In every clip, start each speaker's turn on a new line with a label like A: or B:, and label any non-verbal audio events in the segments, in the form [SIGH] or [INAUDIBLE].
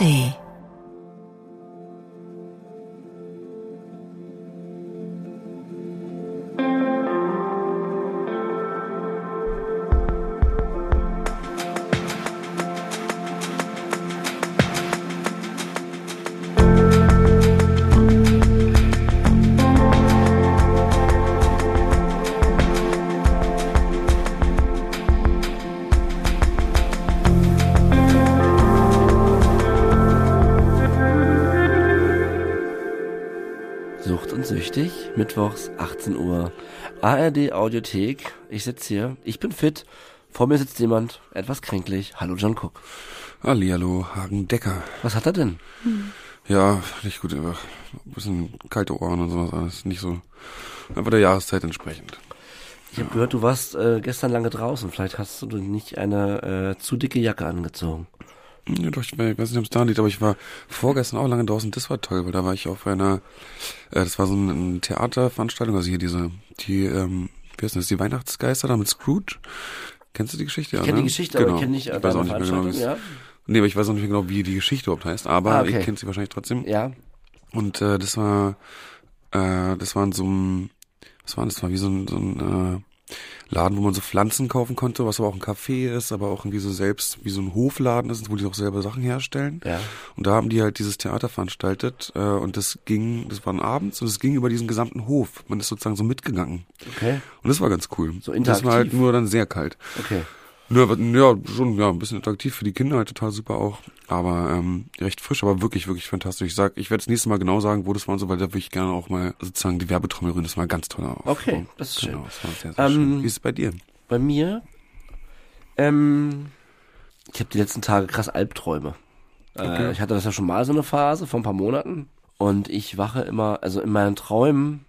A: ARD.
B: 18 Uhr, ARD Audiothek. Ich sitze hier, ich bin fit. Vor mir sitzt jemand, etwas kränklich. Hallo John Cook.
C: Hallihallo, Hagen Decker.
B: Was hat er denn?
C: Ja, nicht gut, einfach ein bisschen kalte Ohren und sowas alles. Nicht so, einfach der Jahreszeit entsprechend.
B: Ich habe gehört, du warst äh, gestern lange draußen. Vielleicht hast du nicht eine äh, zu dicke Jacke angezogen.
C: Ja, doch, ich weiß nicht, ob es da liegt, aber ich war vorgestern auch lange draußen. Das war toll, weil da war ich auf einer, äh, das war so eine Theaterveranstaltung, also hier diese, die, ähm, wie heißt das, die Weihnachtsgeister da mit Scrooge. Kennst du die Geschichte?
B: Ich kenne die Geschichte, aber ich kenne nicht
C: ich weiß auch nicht mehr genau, wie
B: ja?
C: Nee, aber ich weiß auch nicht mehr genau, wie die Geschichte überhaupt heißt, aber
B: Ah, okay.
C: ich kenne sie wahrscheinlich trotzdem.
B: Ja,
C: Und äh, das war, äh, das war in so einem, was war das? Das war wie so ein, so ein äh, Laden, wo man so Pflanzen kaufen konnte, was aber auch ein Café ist, aber auch irgendwie so selbst wie so ein Hofladen ist, wo die auch selber Sachen herstellen.
B: ja.
C: Und da haben die halt dieses Theater veranstaltet äh, und das ging, das war abends und es ging über diesen gesamten Hof. Man ist sozusagen so mitgegangen.
B: Okay,
C: Und das war ganz cool.
B: So
C: Das war halt
B: interaktiv.
C: nur dann sehr kalt.
B: okay.
C: Ja, schon, ja, ein bisschen interaktiv für die Kinder halt total super auch. Aber ähm, recht frisch, aber wirklich, wirklich fantastisch. Ich sag, ich werde das nächste Mal genau sagen, wo das war und so, weil da würde ich gerne auch mal sozusagen die Werbetrommel rühren. Das war ganz toller Aufbau.
B: Okay, das ist
C: genau,
B: schön.
C: Das war sehr, sehr
B: Ähm,
C: schön. Wie ist es bei dir?
B: Bei mir, ähm, ich habe die letzten Tage krass Albträume. Äh,
C: Okay.
B: ich hatte das ja schon mal so eine Phase vor ein paar Monaten und ich wache immer, also in meinen Träumen,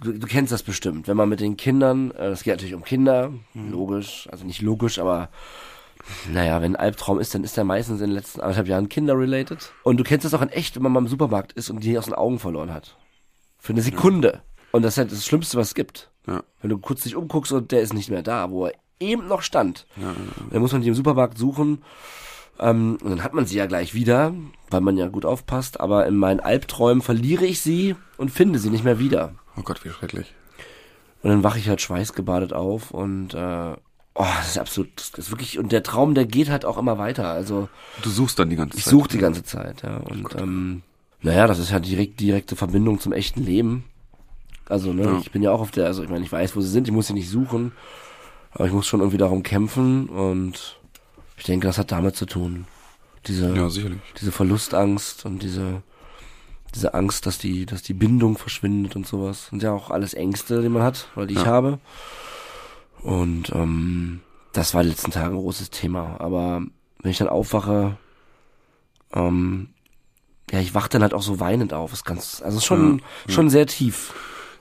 B: du, du kennst das bestimmt, wenn man mit den Kindern, äh, das geht natürlich um Kinder,
C: Mhm.
B: logisch, also nicht logisch, aber naja, wenn ein Albtraum ist, dann ist der meistens in den letzten anderthalb Jahren Kinder-related. Und du kennst das auch in echt, wenn man mal im Supermarkt ist und die aus den Augen verloren hat. Für eine Sekunde. Und das ist halt das Schlimmste, was es gibt.
C: Ja.
B: Wenn du kurz dich umguckst und der ist nicht mehr da, wo er eben noch stand.
C: Ja, ja,
B: Dann muss man die im Supermarkt suchen. Ähm, und dann hat man sie ja gleich wieder, weil man ja gut aufpasst. Aber in meinen Albträumen verliere ich sie und finde sie nicht mehr wieder.
C: Oh Gott, wie schrecklich.
B: Und dann wache ich halt schweißgebadet auf und äh, oh, das ist absolut, das ist wirklich, und der Traum, der geht halt auch immer weiter. Also
C: Du suchst dann die ganze
B: ich
C: Zeit.
B: suche die ganze Zeit, ja. Und ähm, naja, das ist ja direkt direkte Verbindung zum echten Leben. Also, ne,
C: Ja.
B: ich bin ja auch auf der, also ich meine, ich weiß, wo sie sind, ich muss sie nicht suchen, aber ich muss schon irgendwie darum kämpfen und ich denke, das hat damit zu tun. Diese,
C: Ja, sicherlich.
B: diese Verlustangst und diese, diese Angst, dass die, dass die Bindung verschwindet und sowas. Sind ja auch alles Ängste, die man hat, oder die ich
C: Ja.
B: habe. Und ähm, das war die letzten Tage ein großes Thema. Aber wenn ich dann aufwache, ähm, ja, ich wach dann halt auch so weinend auf. Ist ganz, also ist schon, schon sehr tief.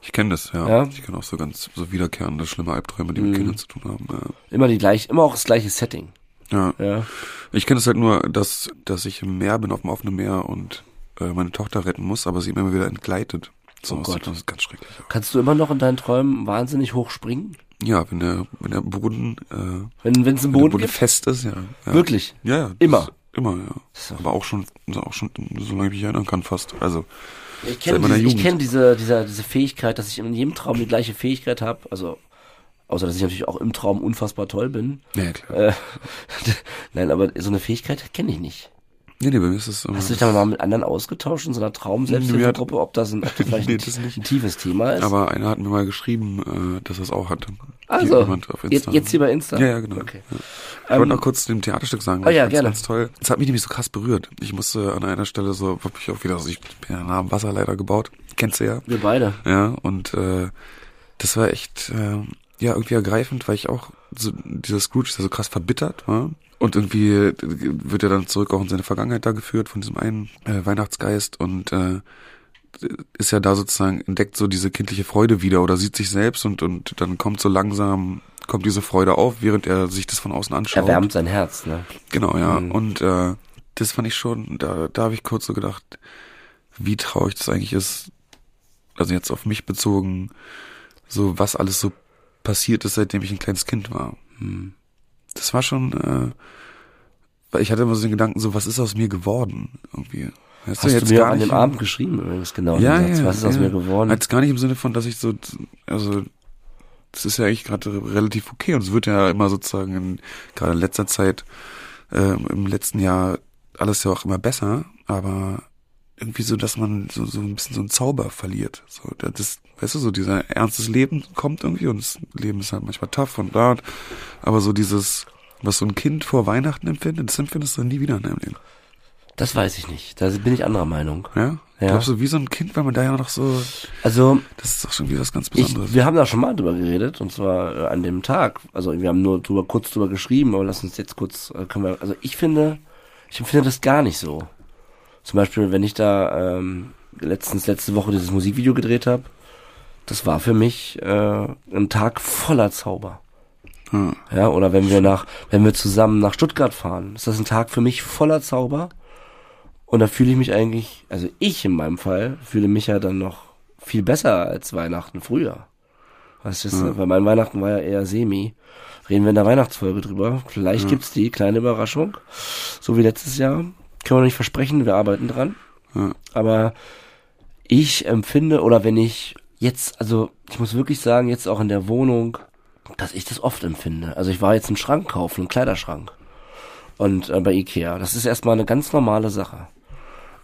C: Ich kenne das, ja.
B: Ja?
C: Ich kenne auch so ganz so wiederkehrende, schlimme Albträume, die mit
B: Mhm.
C: Kindern zu tun haben.
B: Immer die gleich, immer auch das gleiche Setting.
C: Ja. ja.
B: Ja.
C: Ich kenne es halt nur, dass, dass ich im Meer bin, auf dem offenen Meer und äh, meine Tochter retten muss, aber sie immer wieder entgleitet. So,
B: Oh Gott.
C: Das ist ganz schrecklich.
B: Kannst du immer noch in deinen Träumen wahnsinnig hoch springen?
C: Ja, wenn der, wenn der Boden, äh,
B: Wenn, wenn es einen
C: wenn der
B: Boden
C: Boden
B: gibt?
C: fest ist, ja. ja.
B: Wirklich?
C: Ja, ja.
B: Immer?
C: Immer, ja.
B: So.
C: Aber auch schon, auch schon, solange ich mich erinnern kann, fast. Also,
B: Ich kenne diese, ich kenn diese, diese, diese Fähigkeit, dass ich in jedem Traum die gleiche Fähigkeit habe. Also, außer dass ich natürlich auch im Traum unfassbar toll bin.
C: ja, klar.
B: Äh, [LAUGHS] Nein, aber so eine Fähigkeit kenne ich nicht.
C: Nee, nee, bei mir ist es, äh,
B: Hast du dich da mal mit anderen ausgetauscht in so einer Traum-Selbsthilfegruppe, ob das, [LAUGHS] ein, ob das vielleicht
C: Nee,
B: ein,
C: das nicht.
B: ein tiefes Thema ist?
C: aber einer hat mir mal geschrieben, äh, dass er es auch hatte.
B: also, jetzt, jetzt hier bei Insta?
C: Ja, ja, genau.
B: Okay.
C: Ich wollte noch kurz zu dem Theaterstück sagen.
B: Oh ja,
C: ich fand's
B: gerne.
C: Ganz toll. Das hat mich nämlich so krass berührt. Ich musste an einer Stelle so wirklich auch wieder, also ich bin ja nah am Wasser leider gebaut. Kennst du ja.
B: Wir beide.
C: Ja, und äh, das war echt äh, ja irgendwie ergreifend, weil ich auch so dieser Scrooge ist ja so krass verbittert war. Und irgendwie äh, wird er dann zurück auch in seine Vergangenheit da geführt von diesem einen äh, Weihnachtsgeist und äh, ist ja da sozusagen, entdeckt so diese kindliche Freude wieder oder sieht sich selbst und, und dann kommt so langsam, kommt diese Freude auf, während er sich das von außen anschaut.
B: Erwärmt sein Herz, ne?
C: Genau, ja.
B: Mhm.
C: Und äh, das fand ich schon, da, da habe ich kurz so gedacht, wie traurig das eigentlich ist, also jetzt auf mich bezogen, so was alles so passiert ist, seitdem ich ein kleines Kind war. Hm. Das war schon, äh, weil ich hatte immer so den Gedanken, so, was ist aus mir geworden? Irgendwie. Weißt
B: Hast
C: jetzt
B: du mir
C: gar
B: an dem Abend geschrieben übrigens, genau.
C: ja, ja,
B: Was ist aus
C: ja.
B: mir geworden?
C: Jetzt gar nicht im Sinne von, dass ich so, also, das ist ja eigentlich gerade relativ okay und es wird ja immer sozusagen in, gerade in letzter Zeit, ähm, im letzten Jahr alles ja auch immer besser, aber irgendwie so, dass man so, so ein bisschen so einen Zauber verliert. So, das, weißt du, so dieser ernstes Leben kommt irgendwie und das Leben ist halt manchmal tough und da, aber so dieses, was so ein Kind vor Weihnachten empfindet, das empfindest du nie wieder in deinem Leben.
B: Das weiß ich nicht. Da bin ich anderer Meinung.
C: Ja?
B: Ja.
C: Glaubst du, wie so ein Kind, weil man da ja noch so,
B: Also,
C: das ist doch schon wieder was ganz
B: ich,
C: Besonderes.
B: wir haben da schon mal drüber geredet, und zwar äh, an dem Tag. Also, wir haben nur drüber, kurz drüber geschrieben, aber lass uns jetzt kurz, äh, können wir, also ich finde, ich empfinde das gar nicht so. Zum Beispiel, wenn ich da ähm, letztens letzte Woche dieses Musikvideo gedreht habe, das war für mich äh, ein Tag voller Zauber.
C: Ja.
B: Ja, oder wenn wir nach, wenn wir zusammen nach Stuttgart fahren, ist das ein Tag für mich voller Zauber. Und da fühle ich mich eigentlich, also ich in meinem Fall, fühle mich ja dann noch viel besser als Weihnachten früher. Weißt du,
C: Ja.
B: weil mein Weihnachten war ja eher semi. Reden wir in der Weihnachtsfolge drüber. Vielleicht
C: Ja.
B: gibt's die kleine Überraschung. So wie letztes Jahr. Können wir noch nicht versprechen, wir arbeiten dran.
C: Ja.
B: Aber ich empfinde, oder wenn ich jetzt, also ich muss wirklich sagen, jetzt auch in der Wohnung, dass ich das oft empfinde. Also ich war jetzt einen Schrank kaufen, einen Kleiderschrank. Und äh, bei Ikea. Das ist erstmal eine ganz normale Sache.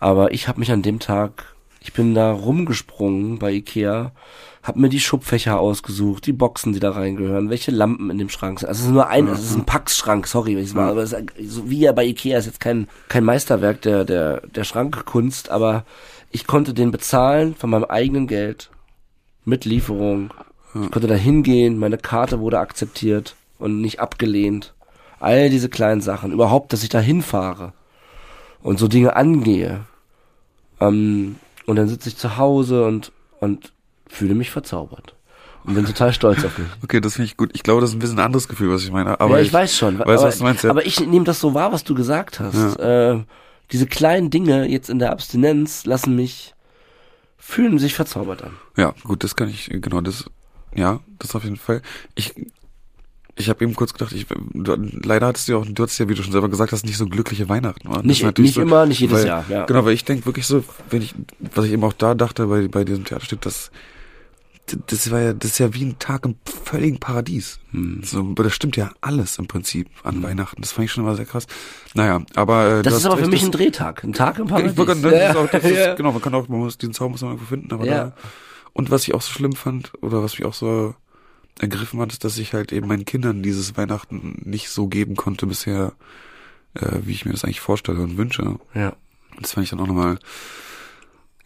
B: Aber ich habe mich an dem Tag, ich bin da rumgesprungen bei Ikea, habe mir die Schubfächer ausgesucht, die Boxen, die da reingehören, welche Lampen in dem Schrank sind. Also es ist nur ein, es ist ein Packschrank, sorry, wenn ich mal, aber es ist, so wie ja bei Ikea ist jetzt kein kein Meisterwerk der der der Schrankkunst, aber ich konnte den bezahlen von meinem eigenen Geld mit Lieferung. Ich konnte da hingehen, meine Karte wurde akzeptiert und nicht abgelehnt. All diese kleinen Sachen, überhaupt, dass ich da hinfahre und so Dinge angehe. Ähm, und dann sitze ich zu Hause und, und fühle mich verzaubert. Und bin total stolz auf mich. [LAUGHS]
C: Okay, das finde ich gut. Ich glaube, das ist ein bisschen ein anderes Gefühl, was ich meine. Aber
B: ja, ich, weiß schon.
C: Weißt
B: aber,
C: was du meinst? Ja.
B: aber ich nehme das so wahr, was du gesagt hast. Äh, diese kleinen Dinge jetzt in der Abstinenz lassen mich, fühlen sich verzaubert an.
C: ja, gut, das kann ich, genau, das, ja, das auf jeden Fall. Ich, ich habe eben kurz gedacht, ich, du, leider hattest du ja auch, du hattest ja, wie du schon selber gesagt hast, nicht so glückliche Weihnachten. oder?
B: Nicht- nicht immer, nicht jedes
C: weil,
B: Jahr, ja.
C: Genau, weil ich denke wirklich so, wenn ich, was ich eben auch da dachte bei, bei diesem Theaterstück, das, das war ja, das ist ja wie ein Tag im völligen Paradies.
B: Hm.
C: So, das stimmt ja alles im Prinzip an Weihnachten. Das fand ich schon immer sehr krass. Naja, aber äh,
B: Das ist aber für mich
C: das-
B: ein Drehtag, ein Tag im Paradies.
C: das ist auch, [LAUGHS] ist,
B: Ja.
C: genau, man kann auch, man muss diesen Zauber muss man irgendwo finden, aber
B: Ja.
C: da, und was ich auch so schlimm fand, oder was mich auch so ergriffen hat, ist, dass ich halt eben meinen Kindern dieses Weihnachten nicht so geben konnte bisher, äh, wie ich mir das eigentlich vorstelle und wünsche.
B: ja.
C: Das fand ich dann auch nochmal,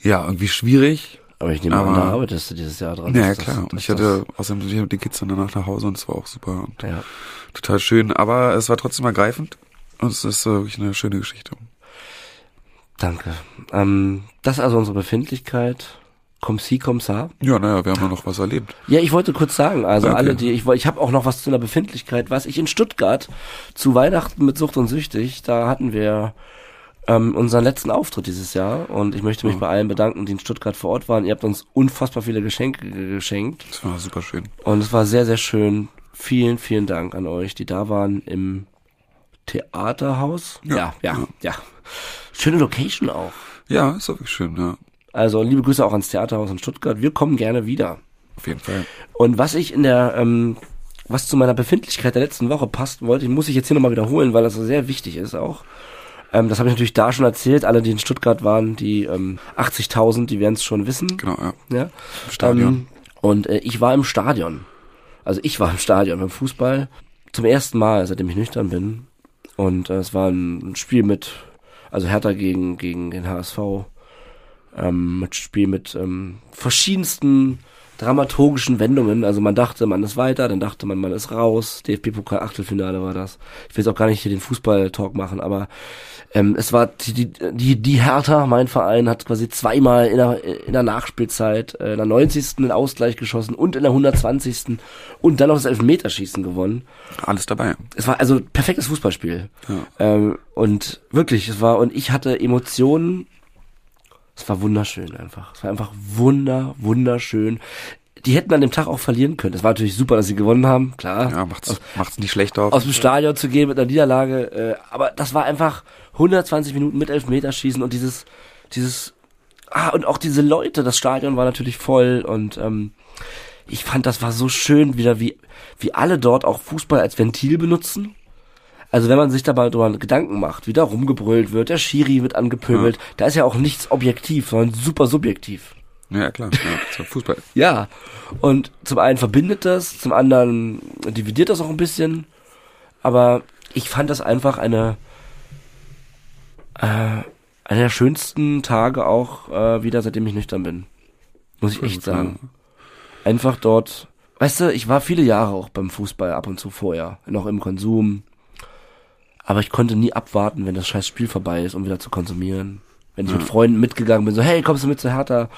C: ja, irgendwie schwierig.
B: Aber ich nehme an,
C: Aber-
B: da arbeitest du dieses Jahr dran.
C: Ja,
B: das-
C: klar. Und
B: dass
C: ich hatte, außerdem mit den Kids dann danach nach Hause und es war auch super und
B: das, ja.
C: total schön. Aber es war trotzdem ergreifend. Und es ist äh, wirklich eine schöne Geschichte.
B: Danke. Ähm, das ist also unsere Befindlichkeit. Komm sie, komm sa.
C: Ja, naja, wir haben ja noch was erlebt.
B: Ja, ich wollte kurz sagen, also
C: Okay.
B: alle, die ich wollte, ich habe auch noch was zu einer Befindlichkeit, was ich in Stuttgart zu Weihnachten mit Sucht und Süchtig, da hatten wir ähm, unseren letzten Auftritt dieses Jahr und ich möchte mich
C: Mhm.
B: bei allen bedanken, die in Stuttgart vor Ort waren. Ihr habt uns unfassbar viele Geschenke ge- geschenkt
C: Das war super schön.
B: und es war sehr, sehr schön. Vielen, vielen Dank an euch, die da waren im Theaterhaus.
C: Ja,
B: ja, ja.
C: ja.
B: ja. Schöne Location auch.
C: Ja, ist wirklich schön, ja.
B: Also liebe Grüße auch ans Theaterhaus in Stuttgart. Wir kommen gerne wieder.
C: Auf jeden Fall.
B: Und was ich in der, ähm, was zu meiner Befindlichkeit der letzten Woche passt, wollte, muss ich jetzt hier nochmal wiederholen, weil das so sehr wichtig ist auch. Ähm, das habe ich natürlich da schon erzählt. Alle, die in Stuttgart waren, die ähm, 80.000, die werden es schon wissen.
C: Genau, ja.
B: Ja?
C: Stadion.
B: Ähm, und äh, ich war im Stadion. Also ich war im Stadion beim Fußball zum ersten Mal, seitdem ich nüchtern bin. Und äh, es war ein, ein Spiel mit, also Hertha gegen, gegen den HSV. Ähm, mit Spiel mit ähm, verschiedensten dramaturgischen Wendungen. Also man dachte, man ist weiter, dann dachte man, man ist raus. DFB-Pokal Achtelfinale war das. Ich will jetzt auch gar nicht hier den Fußball-Talk machen, aber ähm, es war die, die, die, die Hertha, mein Verein, hat quasi zweimal in der, in der Nachspielzeit, äh, in der 90. den Ausgleich geschossen und in der 120. und dann noch das Elfmeterschießen gewonnen.
C: Alles dabei.
B: Es war also perfektes Fußballspiel.
C: Ja.
B: Ähm, und wirklich, es war, und ich hatte Emotionen. Es war wunderschön einfach. Es war einfach wunder, wunderschön. die hätten an dem Tag auch verlieren können. Es war natürlich super, dass sie gewonnen haben, klar.
C: Ja, macht's, macht's nicht schlecht auf.
B: Aus dem Stadion zu gehen mit einer Niederlage, äh, aber das war einfach 120 Minuten mit Elfmeterschießen und dieses, dieses, ah, und auch diese Leute, das Stadion war natürlich voll und ähm, ich fand, das war so schön wieder, wie, wie alle dort auch Fußball als Ventil benutzen. Also wenn man sich dabei drüber Gedanken macht, wie da rumgebrüllt wird, der Schiri wird angepöbelt, da ist ja auch nichts objektiv, sondern super subjektiv.
C: Ja, klar. Ja, Fußball. [LAUGHS]
B: Ja, und zum einen verbindet das, zum anderen dividiert das auch ein bisschen, aber ich fand das einfach eine, äh, einer der schönsten Tage auch äh, wieder, seitdem ich nüchtern bin. Muss ich echt sagen. Einfach dort, weißt du, ich war viele Jahre auch beim Fußball ab und zu vorher, noch im Konsum, aber ich konnte nie abwarten, wenn das scheiß Spiel vorbei ist, um wieder zu konsumieren. Wenn ich
C: Ja.
B: mit Freunden mitgegangen bin, so, hey, kommst du mit zu Hertha?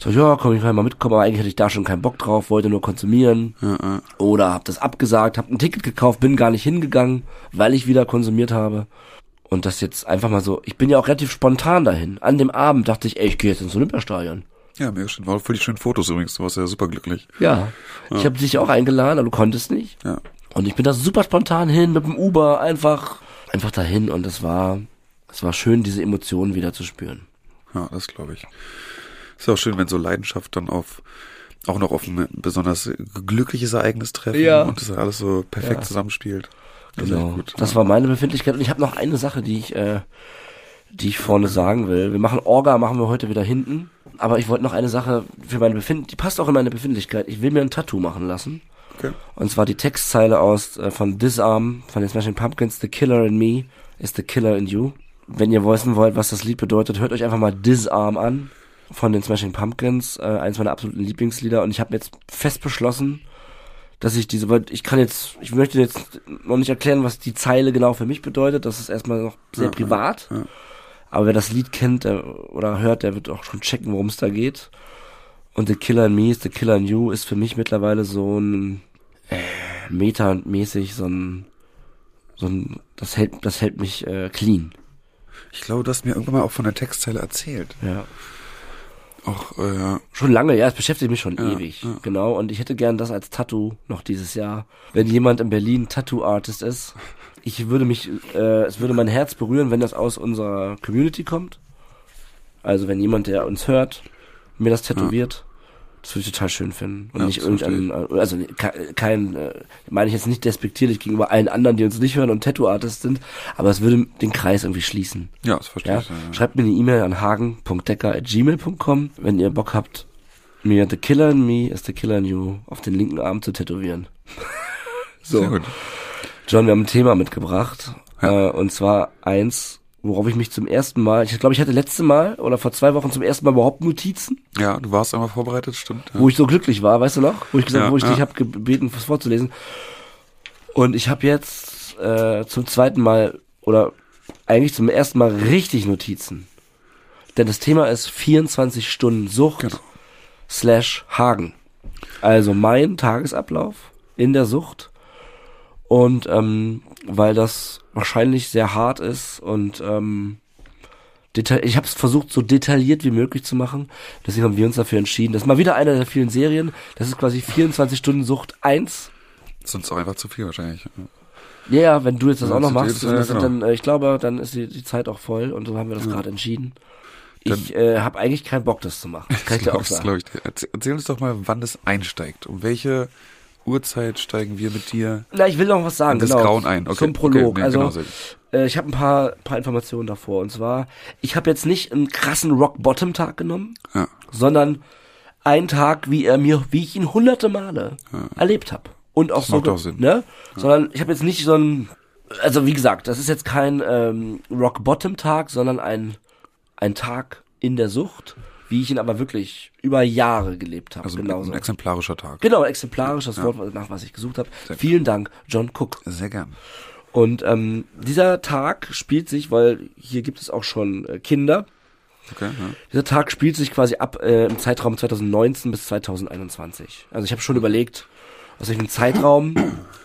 B: So, ja, komm, ich kann mal mitkommen, aber eigentlich hatte ich da schon keinen Bock drauf, wollte nur konsumieren.
C: Ja, ja.
B: Oder hab das abgesagt, hab ein Ticket gekauft, bin gar nicht hingegangen, weil ich wieder konsumiert habe. Und das jetzt einfach mal so, ich bin ja auch relativ spontan dahin. An dem Abend dachte ich, ey, ich gehe jetzt ins Olympiastadion.
C: Ja, mega schön. War voll die schönen Fotos übrigens. Du warst ja super glücklich.
B: Ja. Ich habe dich auch eingeladen, aber du konntest nicht.
C: Ja.
B: Und ich bin da super spontan hin mit dem Uber, einfach, einfach dahin. Und es war, es war schön, diese Emotionen wieder zu spüren.
C: Ja, das glaube ich. Ist auch schön, wenn so Leidenschaft dann auf auch noch auf ein besonders glückliches Ereignis treffen
B: Ja.
C: und das alles so perfekt
B: Ja.
C: zusammenspielt. Das
B: Genau. Das war meine Befindlichkeit. Und ich habe noch eine Sache, die ich, äh, die ich vorne sagen will. Wir machen Orga, machen wir heute wieder hinten. Aber ich wollte noch eine Sache für meine Befindlichkeit, die passt auch in meine Befindlichkeit. Ich will mir ein Tattoo machen lassen.
C: Okay.
B: Und zwar die Textzeile aus äh, von Disarm, von den Smashing Pumpkins, The Killer in Me is the Killer in You. Wenn ihr wissen wollt, was das Lied bedeutet, hört euch einfach mal Disarm an von den Smashing Pumpkins, äh, eins meiner absoluten Lieblingslieder. Und ich habe jetzt fest beschlossen, dass ich diese, ich kann jetzt, ich möchte jetzt noch nicht erklären, was die Zeile genau für mich bedeutet. Das ist erstmal noch sehr
C: Ja,
B: privat.
C: ja.
B: Aber wer das Lied kennt der, oder hört, der wird auch schon checken, worum es da geht. Und The Killer in Me is The Killer in You ist für mich mittlerweile so ein äh, metamäßig so ein so ein das hält das hält mich äh, clean.
C: Ich glaube, du hast mir irgendwann mal auch von der Textzeile erzählt.
B: Ja.
C: Auch, äh.
B: Schon lange, ja, es beschäftigt mich schon
C: Ja,
B: ewig.
C: ja.
B: Genau. Und ich hätte gern das als Tattoo noch dieses Jahr. Wenn jemand in Berlin Tattoo-Artist ist, ich würde mich, äh, es würde mein Herz berühren, wenn das aus unserer Community kommt. Also wenn jemand, der uns hört, mir das tätowiert, das würde ich total schön finden. Und
C: Ja,
B: nicht
C: das verstehe
B: irgendein, also ke- kein, äh, meine ich jetzt nicht despektierlich gegenüber allen anderen, die uns nicht hören und Tattoo-Artists sind, aber es würde den Kreis irgendwie schließen.
C: Ja, das verstehe
B: Ja?
C: ich. Ja, ja.
B: Schreibt mir eine E-Mail an hagen.decker.gmail.com, wenn ihr Bock habt, mir The Killer in Me is the Killer in You auf den linken Arm zu tätowieren. so,
C: Sehr gut.
B: John, wir haben ein Thema mitgebracht. Äh, und zwar eins, worauf ich mich zum ersten Mal, ich glaube, ich hatte letzte Mal oder vor zwei Wochen zum ersten Mal überhaupt Notizen,
C: Ja, du warst einmal vorbereitet, stimmt. Ja.
B: wo ich so glücklich war, weißt du noch? Wo ich gesagt,
C: Ja,
B: wo ich
C: ja.
B: dich habe gebeten, was vorzulesen. Und ich habe jetzt äh, zum zweiten Mal oder eigentlich zum ersten Mal richtig Notizen. Denn das Thema ist 24 Stunden Sucht
C: Genau.
B: slash Hagen. Also mein Tagesablauf in der Sucht. Und ähm, weil das wahrscheinlich sehr hart ist und ähm, ich habe es versucht so detailliert wie möglich zu machen. Deswegen haben wir uns dafür entschieden. Das ist mal wieder eine der vielen Serien. Das ist quasi 24 Stunden Sucht 1.
C: Sonst auch einfach zu viel wahrscheinlich.
B: Ja, ja, wenn du jetzt das
C: Ja,
B: auch noch
C: das
B: machst,
C: ist-
B: das
C: ja, genau.
B: dann, äh, ich glaube, dann ist die, die Zeit auch voll und so haben wir das gerade entschieden.
C: Dann-
B: Ich äh, habe eigentlich keinen Bock, das zu machen. Das [LAUGHS] kann ich dir auch
C: Das
B: sagen.
C: ich. Erzähl, erzähl uns doch mal, wann das einsteigt. Um welche Uhrzeit steigen wir mit dir
B: Na, ich will noch was sagen.
C: das
B: genau,
C: Grauen ein? Okay,
B: Zum Prolog.
C: Okay, nee,
B: also
C: genau,
B: äh, ich habe ein paar, paar Informationen davor. Und zwar, ich habe jetzt nicht einen krassen Rock-Bottom-Tag genommen,
C: ja.
B: sondern einen Tag, wie er mir, wie ich ihn hunderte Male erlebt habe. Und auch
C: Das
B: so,
C: auch Sinn.
B: ne? Sondern ich habe jetzt nicht so ein, also wie gesagt, das ist jetzt kein ähm, Rock-Bottom-Tag, sondern ein, ein Tag in der Sucht, wie ich ihn aber wirklich über Jahre gelebt habe.
C: Also
B: genauso.
C: ein exemplarischer Tag.
B: Genau, exemplarisch, das Wort, nach was ich gesucht habe. Vielen Dank, John Cook.
C: Sehr gern.
B: Und ähm, dieser Tag spielt sich, weil hier gibt es auch schon äh, Kinder,
C: Okay, ja.
B: dieser Tag spielt sich quasi ab äh, im Zeitraum 2019 bis 2021. Also ich habe schon überlegt, aus welchem Zeitraum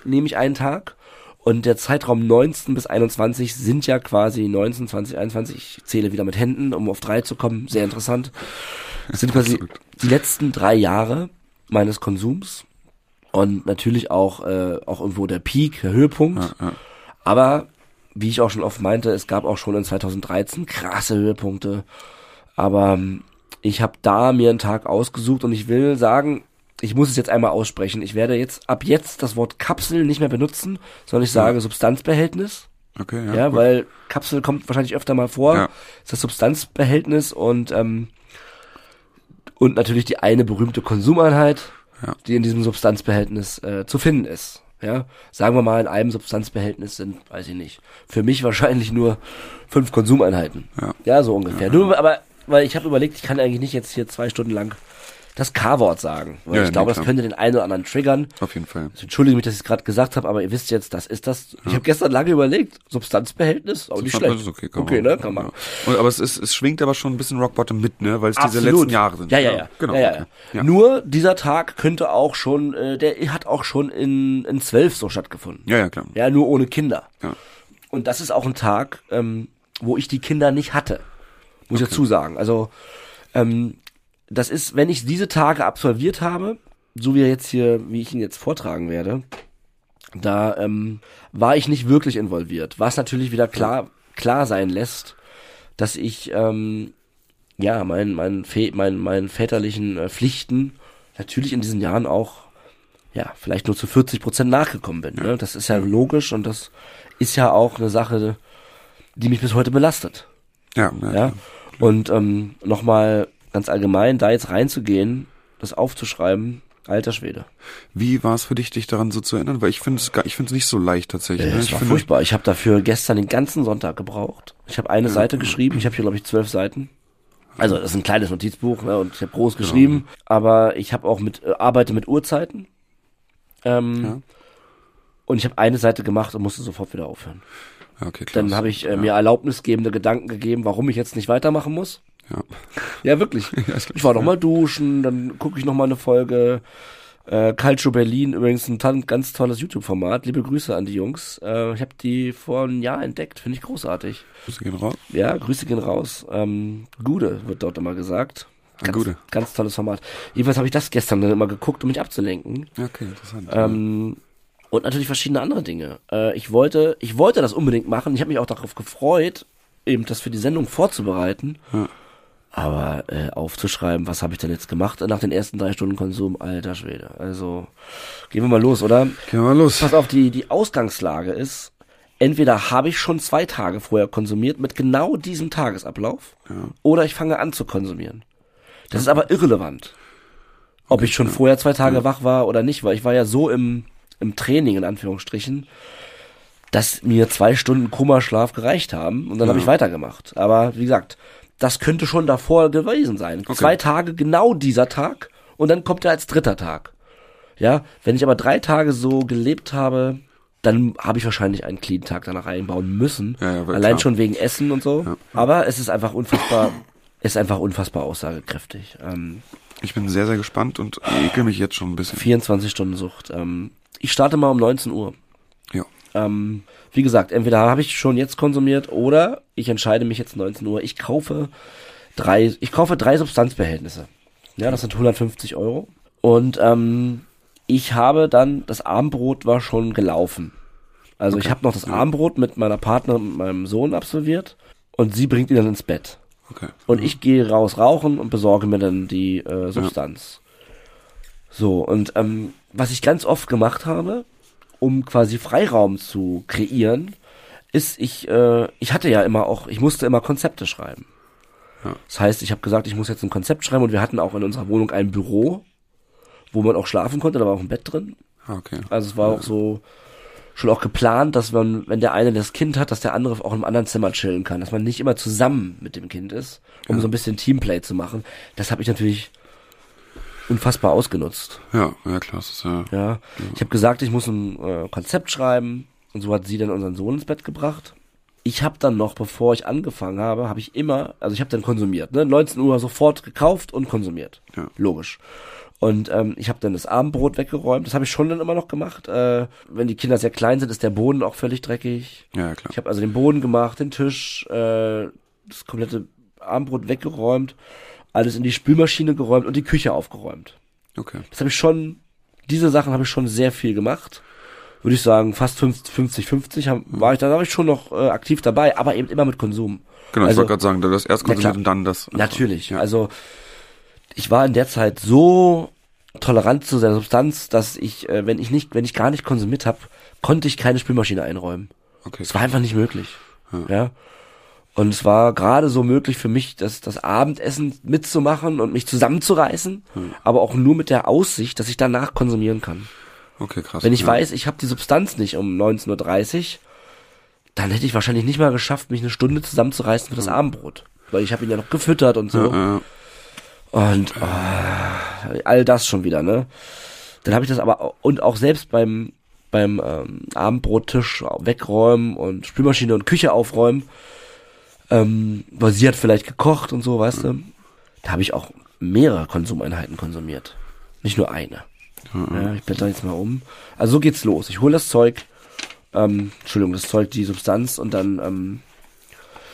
B: nehme ich einen Tag. Und der Zeitraum 19 bis 21 sind ja quasi 19, 20, 21. Ich zähle wieder mit Händen, um auf drei zu kommen. Sehr interessant. Das sind quasi
C: Absolut.
B: die letzten drei Jahre meines Konsums und natürlich auch äh, auch irgendwo der Peak, der Höhepunkt.
C: Ja, ja.
B: Aber wie ich auch schon oft meinte, es gab auch schon in 2013 krasse Höhepunkte. Aber ähm, ich habe da mir einen Tag ausgesucht und ich will sagen, ich muss es jetzt einmal aussprechen. Ich werde jetzt ab jetzt das Wort Kapsel nicht mehr benutzen, sondern ich sage Substanzbehältnis.
C: Okay, ja.
B: Ja,
C: gut.
B: weil Kapsel kommt wahrscheinlich öfter mal vor.
C: Ja.
B: Das ist das Substanzbehältnis und ähm, und natürlich die eine berühmte Konsumeinheit,
C: Ja.
B: die in diesem Substanzbehältnis äh, zu finden ist. Ja, sagen wir mal, in einem Substanzbehältnis sind, weiß ich nicht, für mich wahrscheinlich nur fünf Konsumeinheiten.
C: Ja.
B: Ja, so ungefähr. Nur, aber, weil ich habe überlegt, ich kann eigentlich nicht jetzt hier zwei Stunden lang das K-Wort sagen. Weil
C: Ja,
B: ich glaube,
C: nee,
B: das könnte den einen oder anderen triggern.
C: Auf jeden Fall.
B: Ich entschuldige mich, dass ich es gerade gesagt habe, aber ihr wisst jetzt, das ist das. Ich habe gestern lange überlegt, Substanzbehältnis, auch nicht schlecht.
C: ist okay,
B: okay ne, kann man.
C: Ja. Aber es, ist, es schwingt aber schon ein bisschen Rock Bottom mit, ne? Weil es diese
B: Absolut.
C: letzten Jahre sind.
B: Ja, ja, ja.
C: Genau.
B: Ja, ja,
C: okay.
B: ja.
C: Ja.
B: Nur dieser Tag könnte auch schon, äh, der hat auch schon in, in zwölf so stattgefunden.
C: ja, ja, klar.
B: Ja, nur ohne Kinder.
C: Ja.
B: Und das ist auch ein Tag, ähm, wo ich die Kinder nicht hatte. Muss ich dazu sagen. Also, ähm, das ist, wenn ich diese Tage absolviert habe, so wie er jetzt hier, wie ich ihn jetzt vortragen werde, da ähm, war ich nicht wirklich involviert. Was natürlich wieder klar, klar sein lässt, dass ich ähm, ja meinen mein, Vä- mein, meinen väterlichen äh, Pflichten natürlich in diesen Jahren auch ja vielleicht nur zu 40 Prozent nachgekommen bin. Ne? Das ist ja logisch und das ist ja auch eine Sache, die mich bis heute belastet.
C: Ja, ja,
B: Ja. Und ähm, nochmal ganz allgemein, da jetzt reinzugehen, das aufzuschreiben, alter Schwede.
C: Wie war es für dich, dich daran so zu erinnern? Weil ich finde es gar- ich finde es nicht so leicht tatsächlich. ne?
B: Es
C: ich
B: war furchtbar. Ich habe dafür gestern den ganzen Sonntag gebraucht. Ich habe eine Seite geschrieben. Ich habe hier, glaube ich, zwölf Seiten. Also das ist ein kleines Notizbuch ne, und ich habe groß geschrieben. Aber ich habe auch mit äh, arbeite mit Uhrzeiten. Ähm,
C: Ja.
B: Und ich habe eine Seite gemacht und musste sofort wieder aufhören.
C: Ja, okay, klar.
B: Dann habe ich äh, mir erlaubnisgebende Gedanken gegeben, warum ich jetzt nicht weitermachen muss.
C: Ja.
B: Ja, wirklich. [LAUGHS] ich war noch mal duschen, dann gucke ich noch mal eine Folge. Äh, Calcio Berlin, übrigens ein ganz tolles YouTube-Format. Liebe Grüße an die Jungs. Äh, ich habe die vor einem Jahr entdeckt, finde ich großartig.
C: Grüße gehen raus.
B: Ja, Grüße gehen raus. Ähm, Gude wird dort immer gesagt.
C: Ah,
B: Ganz,
C: Gude.
B: ganz tolles Format. Jedenfalls habe ich das gestern dann immer geguckt, um mich abzulenken.
C: Okay, interessant.
B: Ähm, und natürlich verschiedene andere Dinge. Äh, ich wollte, ich wollte das unbedingt machen. Ich habe mich auch darauf gefreut, eben das für die Sendung vorzubereiten.
C: Ja.
B: Aber äh, aufzuschreiben, was habe ich denn jetzt gemacht nach den ersten drei Stunden Konsum, alter Schwede. Also gehen wir mal los, oder?
C: Gehen wir mal los.
B: Pass auf, die, die Ausgangslage ist, entweder habe ich schon zwei Tage vorher konsumiert mit genau diesem Tagesablauf, oder ich fange an zu konsumieren. Das ist aber irrelevant. Ob ich schon vorher zwei Tage wach war oder nicht, weil ich war ja so im, im Training, in Anführungsstrichen, dass mir zwei Stunden Kummerschlaf gereicht haben und dann habe ich weitergemacht. Aber wie gesagt, das könnte schon davor gewesen sein. Zwei Tage, genau dieser Tag und dann kommt er als dritter Tag. Ja, wenn ich aber drei Tage so gelebt habe, dann habe ich wahrscheinlich einen clean Tag danach einbauen müssen.
C: Ja, ja,
B: Allein
C: klar.
B: schon wegen Essen und so. Aber es ist einfach unfassbar, [CLEARS THROAT] ist einfach unfassbar aussagekräftig. Ähm,
C: Ich bin sehr, sehr gespannt und ekel mich jetzt schon ein bisschen.
B: 24 Stunden Sucht. Ähm, ich starte mal um 19 Uhr.
C: Ja.
B: Ähm, wie gesagt, entweder habe ich schon jetzt konsumiert oder ich entscheide mich jetzt 19 Uhr. Ich kaufe drei, ich kaufe drei Substanzbehältnisse. Ja, das sind 150 Euro. Und ähm, ich habe dann, das Abendbrot war schon gelaufen. Also ich habe noch das Abendbrot mit meiner Partnerin und meinem Sohn absolviert und sie bringt ihn dann ins Bett.
C: Okay.
B: Und ich gehe raus rauchen und besorge mir dann die äh, Substanz. So, und ähm, was ich ganz oft gemacht habe, um quasi Freiraum zu kreieren, ist, ich, äh, ich hatte ja immer auch, ich musste immer Konzepte schreiben.
C: Ja.
B: Das heißt, ich habe gesagt, ich muss jetzt ein Konzept schreiben und wir hatten auch in unserer Wohnung ein Büro, wo man auch schlafen konnte, da war auch ein Bett drin.
C: Ah, okay.
B: Also es war auch so schon auch geplant, dass man, wenn der eine das Kind hat, dass der andere auch im anderen Zimmer chillen kann, dass man nicht immer zusammen mit dem Kind ist, um so ein bisschen Teamplay zu machen. Das habe ich natürlich unfassbar ausgenutzt.
C: Ja, ja klar, das ist ja.
B: Ja, ich habe gesagt, ich muss ein äh, Konzept schreiben und so hat sie dann unseren Sohn ins Bett gebracht. Ich habe dann noch, bevor ich angefangen habe, habe ich immer, also ich habe dann konsumiert, ne, 19 Uhr sofort gekauft und konsumiert.
C: Ja.
B: Logisch. Und ähm, ich habe dann das Abendbrot weggeräumt. Das habe ich schon dann immer noch gemacht. Äh, wenn die Kinder sehr klein sind, ist der Boden auch völlig dreckig.
C: Ja, klar.
B: Ich habe also den Boden gemacht, den Tisch, äh, das komplette Abendbrot weggeräumt, alles in die Spülmaschine geräumt und die Küche aufgeräumt.
C: Okay.
B: Das habe ich schon, diese Sachen habe ich schon sehr viel gemacht. Würde ich sagen, fast 50, 50 hab, war ich, da war ich schon noch äh, aktiv dabei, aber eben immer mit Konsum.
C: Genau, ich
B: Also-
C: wollte gerade sagen, das erst konsumiert und dann das.
B: Natürlich.
C: Ja.
B: Also ich war in der Zeit so tolerant zu seiner Substanz, dass ich, äh, wenn ich nicht, wenn ich gar nicht konsumiert habe, konnte ich keine Spülmaschine einräumen.
C: okay.
B: Es war einfach nicht möglich. Ja. Und es war gerade so möglich für mich, das, das Abendessen mitzumachen und mich zusammenzureißen, aber auch nur mit der Aussicht, dass ich danach konsumieren kann.
C: okay, krass.
B: Wenn ich
C: ja.
B: weiß, ich habe die Substanz nicht um 19.30 Uhr, dann hätte ich wahrscheinlich nicht mal geschafft, mich eine Stunde zusammenzureißen für das Abendbrot. Weil ich habe ihn ja noch gefüttert und so.
C: Ja, ja.
B: Und oh, all das schon wieder, ne? Dann habe ich das aber und auch selbst beim beim ähm, Abendbrottisch wegräumen und Spülmaschine und Küche aufräumen, ähm, weil sie hat vielleicht gekocht und so, weißt du. Da habe ich auch mehrere Konsumeinheiten konsumiert, nicht nur eine. Ja, ich blätter jetzt mal um. Also so geht's los. Ich hole das Zeug, ähm, Entschuldigung, das Zeug, die Substanz und dann ähm,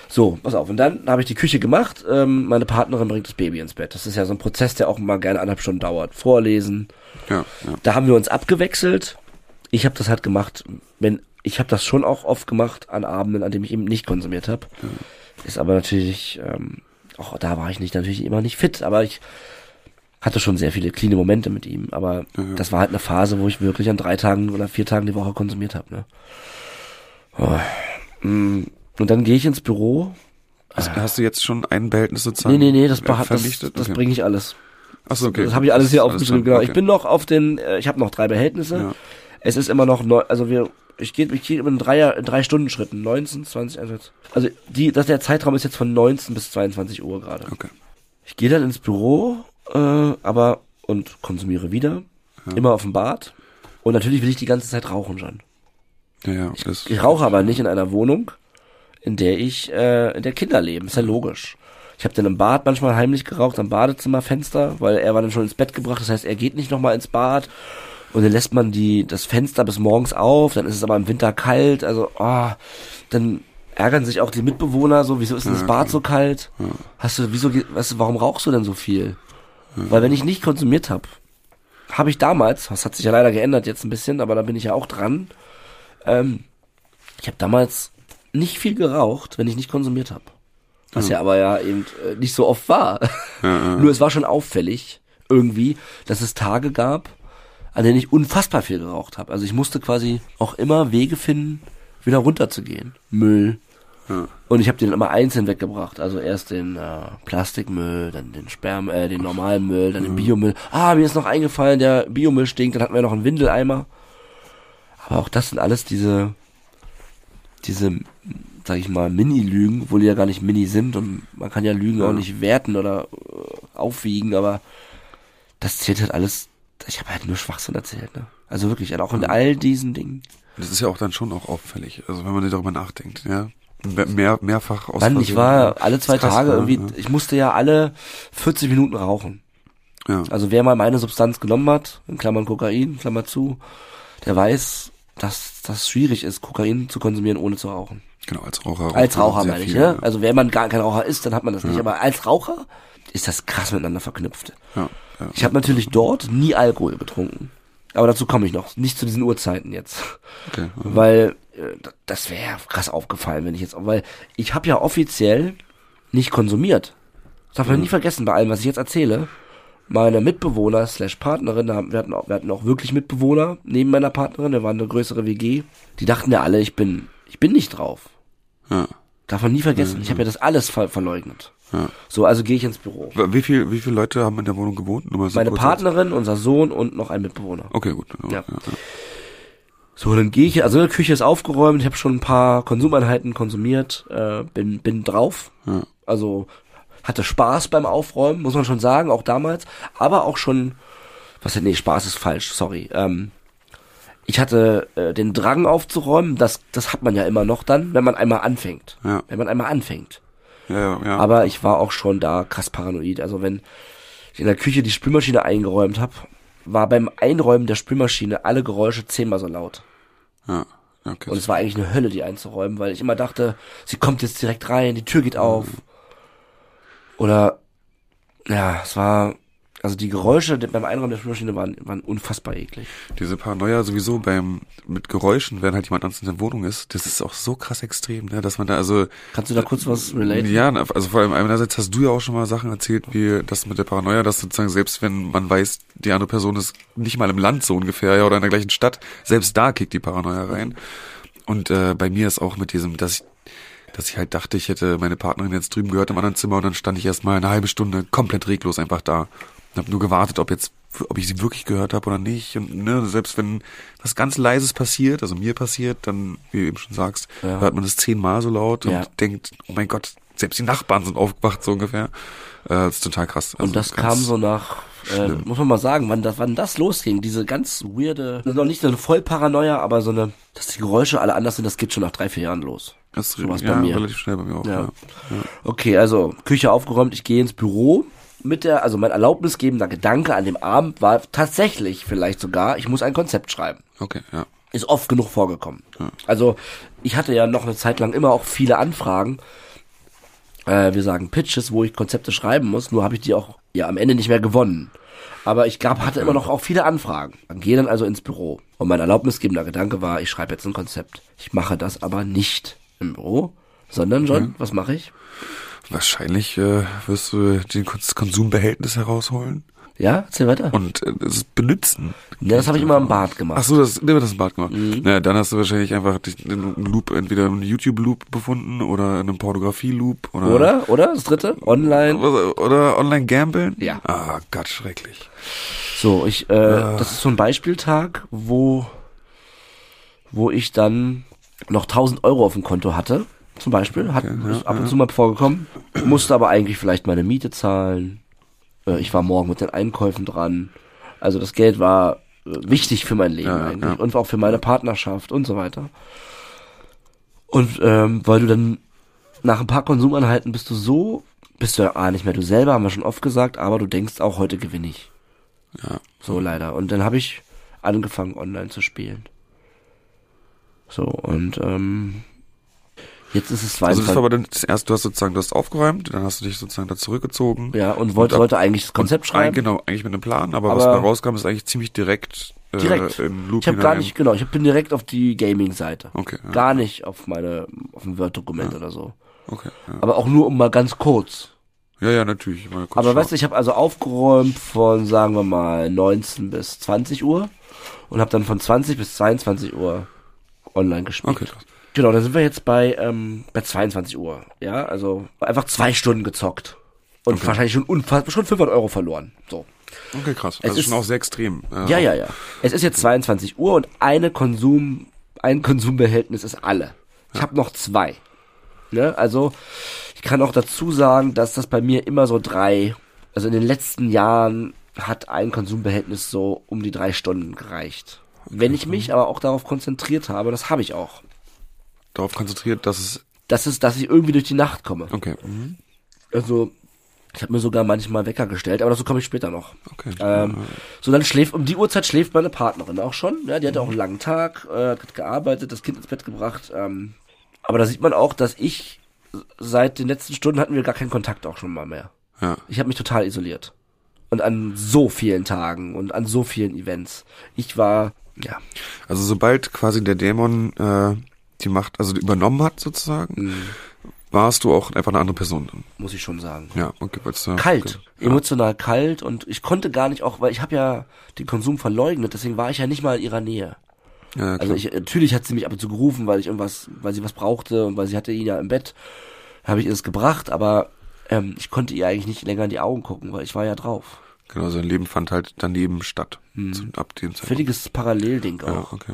B: so, pass auf. Und dann habe ich die Küche gemacht. Ähm, meine Partnerin bringt das Baby ins Bett. Das ist ja so ein Prozess, der auch mal gerne anderthalb Stunden dauert. Vorlesen.
C: ja, ja.
B: Da haben wir uns abgewechselt. Ich habe das halt gemacht, wenn ich habe das schon auch oft gemacht an Abenden, an denen ich eben nicht konsumiert habe. Ist aber natürlich, ähm, auch da war ich nicht natürlich immer nicht fit, aber ich hatte schon sehr viele cleane Momente mit ihm. Aber das war halt eine Phase, wo ich wirklich an drei Tagen oder vier Tagen die Woche konsumiert habe. Ne? Oh. Mm. Und dann gehe ich ins Büro.
C: Hast, hast du jetzt schon ein Behältnis sozusagen
B: Nee, nee, nee, das,
C: äh,
B: das,
C: vernichtet?
B: das
C: Okay.
B: bringe ich alles.
C: Achso, okay.
B: Das habe ich alles hier aufgeschrieben. Genau. Ich
C: okay.
B: bin noch auf den, äh, ich habe noch drei Behältnisse.
C: Ja.
B: Es ist immer noch neu, also wir, ich gehe ich gehe in drei, in drei Stunden Schritten, 19, 20, 21. Also die, das der Zeitraum ist jetzt von 19 bis 22 Uhr gerade.
C: Okay.
B: Ich gehe dann ins Büro, äh, aber und konsumiere wieder, immer auf dem Bad. Und natürlich will ich die ganze Zeit rauchen schon.
C: Ja, ja. Das,
B: Ich rauche aber nicht in einer Wohnung, in der ich, äh, in der Kinder leben. Ist ja logisch. Ich habe dann im Bad manchmal heimlich geraucht, am Badezimmerfenster, weil er war dann schon ins Bett gebracht. Das heißt, er geht nicht nochmal ins Bad. Und dann lässt man die, das Fenster bis morgens auf, dann ist es aber im Winter kalt, also, oh, dann ärgern sich auch die Mitbewohner so, wieso ist denn das Bad so kalt? Hast du, wieso, weißt du, warum rauchst du denn so viel? Weil wenn ich nicht konsumiert habe, habe ich damals, das hat sich ja leider geändert jetzt ein bisschen, aber da bin ich ja auch dran, ähm, ich habe damals nicht viel geraucht, wenn ich nicht konsumiert habe. Was ja aber ja eben äh, nicht so oft war. [LAUGHS] Nur es war schon auffällig irgendwie, dass es Tage gab, an denen ich unfassbar viel geraucht habe. Also ich musste quasi auch immer Wege finden, wieder runterzugehen. Müll. Und ich habe den immer einzeln weggebracht. Also erst den äh, Plastikmüll, dann den Sperm, äh, den normalen Müll, dann den Biomüll. Ah, mir ist noch eingefallen, der Biomüll stinkt. Dann hatten wir noch einen Windeleimer. Aber auch das sind alles diese, diese, sag ich mal, Mini-Lügen, obwohl die ja gar nicht Mini sind und man kann ja Lügen auch nicht werten oder äh, aufwiegen, aber das zählt halt alles. Ich habe halt nur Schwachsinn erzählt, ne? Also wirklich, auch in all diesen Dingen.
C: das ist ja auch dann schon auch auffällig. Also wenn man darüber nachdenkt, ja. Mehr, mehr mehrfach aus
B: Mann, ich war alle zwei
C: krass,
B: Tage
C: ja,
B: irgendwie,
C: Ja.
B: ich musste ja alle 40 Minuten rauchen.
C: Ja.
B: Also wer mal meine Substanz genommen hat, in Klammern Kokain, Klammer zu, der weiß, dass das schwierig ist, Kokain zu konsumieren, ohne zu rauchen.
C: Genau, als Raucher.
B: Als Raucher meine ich,
C: viel,
B: ne?
C: ja.
B: Also wenn man gar kein Raucher ist, dann hat man das nicht. Aber als Raucher ist das krass miteinander verknüpft.
C: Ja, ja.
B: Ich habe natürlich dort nie Alkohol getrunken. Aber dazu komme ich noch. Nicht zu diesen Uhrzeiten jetzt.
C: Okay. ja.
B: Weil äh, das wäre krass aufgefallen, wenn ich jetzt, weil ich habe ja offiziell nicht konsumiert. Das darf man nie vergessen bei allem, was ich jetzt erzähle. Meine Mitbewohner slash Partnerin, wir hatten, auch, wir hatten auch wirklich Mitbewohner neben meiner Partnerin, wir waren eine größere WG. Die dachten ja alle, ich bin, ich bin nicht drauf.
C: Ja.
B: Darf man nie vergessen. Ich habe ja das alles ver verleugnet.
C: Ja.
B: So, also gehe ich ins Büro.
C: Wie viel, wie viele Leute haben in der Wohnung gewohnt? Nur mal so
B: Meine Partnerin, unser Sohn und noch ein Mitbewohner.
C: Okay, gut. Ja.
B: Ja. So, dann gehe ich, also die Küche ist aufgeräumt, ich habe schon ein paar Konsumeinheiten konsumiert, äh, bin, bin drauf. Also hatte Spaß beim Aufräumen, muss man schon sagen, auch damals. Aber auch schon, was nee, Spaß ist falsch, sorry. Ähm, ich hatte äh, den Drang aufzuräumen, das, das hat man ja immer noch dann, wenn man einmal anfängt.
C: Ja.
B: Wenn man einmal anfängt.
C: Ja, ja, ja.
B: Aber ich war auch schon da krass paranoid. Also wenn ich in der Küche die Spülmaschine eingeräumt habe, war beim Einräumen der Spülmaschine alle Geräusche zehnmal so laut.
C: ja. Okay.
B: Und es war eigentlich eine Hölle, die einzuräumen, weil ich immer dachte, sie kommt jetzt direkt rein, die Tür geht auf. Oder ja, es war Also die Geräusche beim Einräumen der Spülmaschine waren, waren unfassbar eklig.
C: Diese Paranoia sowieso beim mit Geräuschen, wenn halt jemand anders in der Wohnung ist, das ist auch so krass extrem, ne, dass man da also
B: Kannst du da kurz was relaten?
C: ja, also vor allem einerseits hast du ja auch schon mal Sachen erzählt, wie das mit der Paranoia, dass sozusagen selbst wenn man weiß, die andere Person ist nicht mal im Land so ungefähr, ja, oder in der gleichen Stadt, selbst da kickt die Paranoia rein. Und äh, bei mir ist auch mit diesem, dass ich dass ich halt dachte, ich hätte meine Partnerin jetzt drüben gehört im anderen Zimmer und dann stand ich erstmal eine halbe Stunde komplett reglos einfach da. Und habe nur gewartet, ob jetzt, ob ich sie wirklich gehört habe oder nicht. Und ne, selbst wenn was ganz Leises passiert, also mir passiert, dann, wie du eben schon sagst,
B: Ja.
C: hört man das zehnmal so laut und
B: Ja.
C: denkt, oh mein Gott, selbst die Nachbarn sind aufgewacht, so ungefähr. Äh, das ist total krass.
B: Und
C: Also
B: das
C: ganz-
B: kam so nach, äh, muss man mal sagen, wann das, wann das losging, diese ganz weirde, noch nicht so eine Vollparanoia, aber so eine, dass die Geräusche alle anders sind, das geht schon nach drei, vier Jahren los.
C: Das ist
B: sowas
C: ja,
B: bei mir.
C: relativ schnell bei mir auch.
B: Ja.
C: Ja.
B: Okay, also Küche aufgeräumt, ich gehe ins Büro. Mit der, also mein erlaubnisgebender Gedanke an dem Abend war tatsächlich vielleicht sogar, ich muss ein Konzept schreiben.
C: Okay, ja.
B: Ist oft genug vorgekommen. Also ich hatte ja noch eine Zeit lang immer auch viele Anfragen. Äh, wir sagen Pitches, wo ich Konzepte schreiben muss. Nur habe ich die auch ja am Ende nicht mehr gewonnen. Aber ich gab, hatte immer noch auch viele Anfragen. Dann gehe dann also ins Büro. Und mein erlaubnisgebender Gedanke war, ich schreibe jetzt ein Konzept. Ich mache das aber nicht im Büro, sondern John, was mache ich?
C: Wahrscheinlich äh, wirst du den Kons- Konsumbehältnis herausholen
B: Ja, erzähl weiter.
C: und äh, es benutzen.
B: Ja, das habe ich immer im Bad
C: Ach
B: gemacht.
C: so, das, nee, das ein Bad gemacht.
B: Mhm.
C: Naja, dann hast du wahrscheinlich einfach dich in einem Loop, entweder einen YouTube-Loop befunden oder in einem Pornografie-Loop oder
B: Oder? Oder? Das dritte? Online.
C: oder, oder online gambeln.
B: Ja.
C: Ah, Gott, schrecklich.
B: So, ich, äh, das ist so ein Beispieltag, wo, wo ich dann noch 1000 Euro auf dem Konto hatte. Zum Beispiel. Hat, ist ab und zu mal vorgekommen. Musste aber eigentlich vielleicht meine Miete zahlen. Äh, ich war morgen mit den Einkäufen dran. Also das Geld war äh, wichtig für mein Leben
C: Ja,
B: eigentlich.
C: ja.
B: Und auch für meine Partnerschaft und so weiter. Und ähm, weil du dann nach ein paar Konsumanhalten bist du so, bist du ja ah, nicht mehr du selber, haben wir schon oft gesagt, aber du denkst auch, heute gewinne ich.
C: Ja.
B: So leider. Und dann habe ich angefangen, online zu spielen. So, und ähm, jetzt ist es
C: Also das
B: 22.
C: war aber dann das erste, du hast sozusagen, du hast aufgeräumt, dann hast du dich sozusagen da zurückgezogen.
B: ja, und wollte,
C: ab-
B: sollte eigentlich das Konzept
C: Ein,
B: schreiben.
C: genau, eigentlich mit einem Plan, aber, was
B: Aber-
C: da rauskam, ist eigentlich ziemlich direkt, äh,
B: Direkt.
C: in Loop
B: Ich habe gar nicht, genau, ich bin direkt auf die Gaming-Seite.
C: Okay, ja.
B: Gar nicht auf meine, auf ein Word-Dokument oder so.
C: Okay, ja.
B: Aber auch nur um mal ganz kurz.
C: Ja, ja, natürlich. Mal kurz
B: Aber
C: schauen.
B: weißt du, ich habe also aufgeräumt von, sagen wir mal, 19 bis 20 Uhr und habe dann von 20 bis 22 Uhr online gespielt.
C: Okay, krass.
B: Genau, dann sind wir jetzt bei, ähm, bei 22 Uhr. Ja, also einfach zwei Stunden gezockt. Und wahrscheinlich schon, unfass schon 500 Euro verloren. So.
C: Okay, krass.
B: Es
C: Also
B: ist-
C: schon auch sehr extrem.
B: Ja, ja, ja. Es ist jetzt 22 Uhr und eine Konsum, ein Konsumbehältnis ist alle. Ich habe noch zwei. Ne? Also ich kann auch dazu sagen, dass das bei mir immer so drei, also in den letzten Jahren hat ein Konsumbehältnis so um die drei Stunden gereicht. Wenn ich mich aber auch darauf konzentriert habe, das habe ich auch.
C: Darauf konzentriert, dass es.
B: Das ist, dass ich irgendwie durch die Nacht komme.
C: Okay. Mhm.
B: Also ich habe mir sogar manchmal Wecker gestellt, aber dazu komme ich später noch.
C: Okay.
B: Ähm, so dann schläft, um die Uhrzeit schläft meine Partnerin auch schon. Ja, die hatte auch einen langen Tag, äh, hat gearbeitet, das Kind ins Bett gebracht. Ähm, aber da sieht man auch, dass ich seit den letzten Stunden hatten wir gar keinen Kontakt auch schon mal mehr.
C: ja.
B: Ich habe mich total isoliert. Und an so vielen Tagen und an so vielen Events. Ich war, ja,
C: Also sobald quasi der Dämon äh, die Macht, also übernommen hat sozusagen,
B: Mhm.
C: warst du auch einfach eine andere Person. dann.
B: muss ich schon sagen.
C: Ja, okay, weil's, äh,
B: Kalt,
C: okay.
B: emotional kalt und ich konnte gar nicht auch, weil ich habe ja den Konsum verleugnet, deswegen war ich ja nicht mal in ihrer Nähe.
C: Ja, ja, klar.
B: Also ich, natürlich hat sie mich ab und zu gerufen, weil ich irgendwas, weil sie was brauchte und weil sie hatte ihn ja im Bett, habe ich ihr das gebracht, aber ähm, ich konnte ihr eigentlich nicht länger in die Augen gucken, weil ich war ja drauf.
C: Genau, sein Leben fand halt daneben statt.
B: Mhm.
C: Zu, ab dem Zeitpunkt.
B: Völliges Parallelding
C: Ja,
B: auch.
C: okay.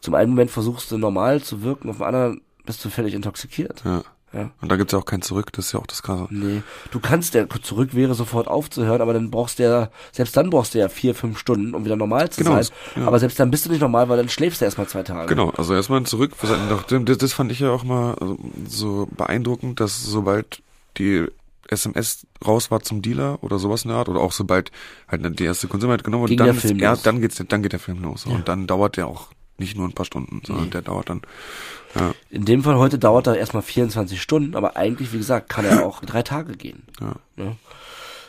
B: Zum einen Moment versuchst du normal zu wirken, auf dem anderen bist du völlig intoxikiert.
C: Ja.
B: Ja.
C: Und da gibt's ja auch kein Zurück, das ist ja auch das Krasse.
B: Nee, du kannst ja zurück wäre sofort aufzuhören, aber dann brauchst du ja, selbst dann brauchst du ja vier, fünf Stunden, um wieder normal zu
C: Genau,
B: sein.
C: ja.
B: Aber selbst dann bist du nicht normal, weil dann schläfst du erstmal zwei Tage.
C: Genau, also erstmal zurück. das fand ich ja auch mal also, so beeindruckend, dass sobald die SMS raus war zum Dealer oder sowas in der Art, oder auch sobald halt die erste Konsum hat genommen
B: Ging
C: dann, ist- ja, dann geht's, dann geht der Film los. Und dann dauert der auch nicht nur ein paar Stunden, sondern der dauert dann, ja,
B: In dem Fall heute dauert er erstmal 24 Stunden, aber eigentlich, wie gesagt, kann er auch drei Tage gehen.
C: ja.
B: Ne?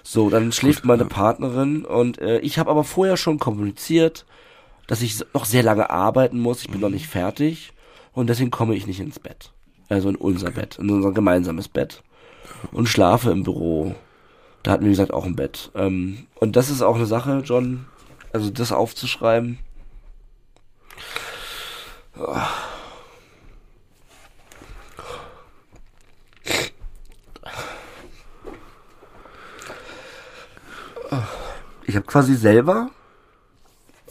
B: So, dann schläft meine Partnerin und äh, ich habe aber vorher schon kommuniziert, dass ich noch sehr lange arbeiten muss. Ich bin noch nicht fertig und deswegen komme ich nicht ins Bett. Also in unser Bett, in unser gemeinsames Bett und schlafe im Büro. Da hatten wir, wie gesagt, auch ein Bett. Ähm, und das ist auch eine Sache, John, also das aufzuschreiben. Ich habe quasi selber,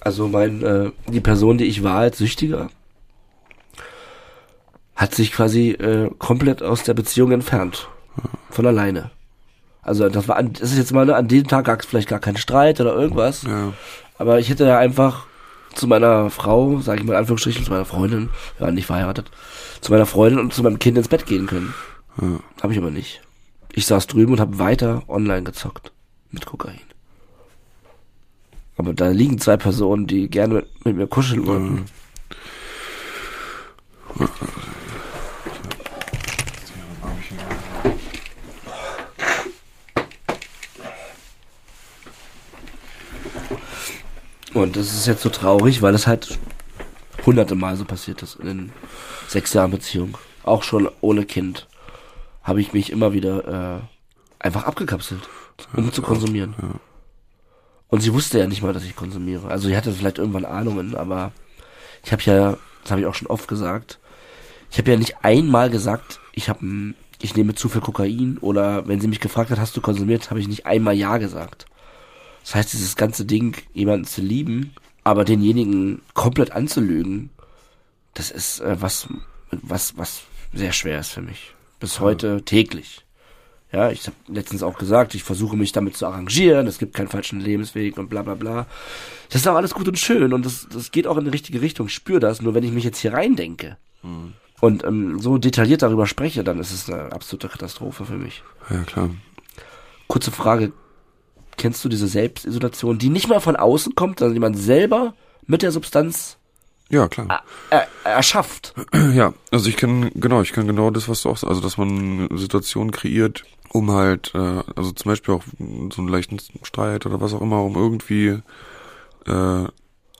B: also mein, äh, die Person, die ich war als Süchtiger, hat sich quasi äh, komplett aus der Beziehung entfernt. Von alleine. Also das war an, das ist jetzt mal ne, an dem Tag gab es vielleicht gar keinen Streit oder irgendwas.
C: Ja.
B: Aber ich hätte ja einfach zu meiner Frau, sage ich mal in Anführungsstrichen, zu meiner Freundin, ja nicht verheiratet, zu meiner Freundin und zu meinem Kind ins Bett gehen können.
C: Ja.
B: Habe ich aber nicht. Ich saß drüben und habe weiter online gezockt mit Kokain. Aber da liegen zwei Personen, die gerne mit, mit mir kuscheln wollten. Und das ist jetzt so traurig, weil es halt hunderte Mal so passiert ist in den sechs Jahren Beziehung. Auch schon ohne Kind habe ich mich immer wieder äh, einfach abgekapselt, um zu konsumieren.
C: ja.
B: Und sie wusste ja nicht mal, dass ich konsumiere. Also sie hatte vielleicht irgendwann Ahnungen, aber ich habe ja, das habe ich auch schon oft gesagt, ich habe ja nicht einmal gesagt, ich habe, ich nehme zu viel Kokain oder wenn sie mich gefragt hat, hast du konsumiert, habe ich nicht einmal ja gesagt. Das heißt, dieses ganze Ding, jemanden zu lieben, aber denjenigen komplett anzulügen, das ist äh, was, was, was sehr schwer ist für mich. Bis heute täglich. Ja, ich habe letztens auch gesagt, ich versuche mich damit zu arrangieren, es gibt keinen falschen Lebensweg und bla bla bla. Das ist auch alles gut und schön und das, das geht auch in die richtige Richtung, ich spüre das, nur wenn ich mich jetzt hier reindenke und ähm, so detailliert darüber spreche, dann ist es eine absolute Katastrophe für mich.
C: Ja, klar.
B: Kurze Frage, kennst du diese Selbstisolation, die nicht mal von außen kommt, sondern die man selber mit der Substanz
C: Ja, klar.
B: er, erschafft? [CLEARS THROAT]
C: Ja, also ich kann, genau, ich kann genau das, was du auch sagst, also dass man Situationen kreiert, um halt, äh, also zum Beispiel auch so einen leichten Streit oder was auch immer, um irgendwie, äh,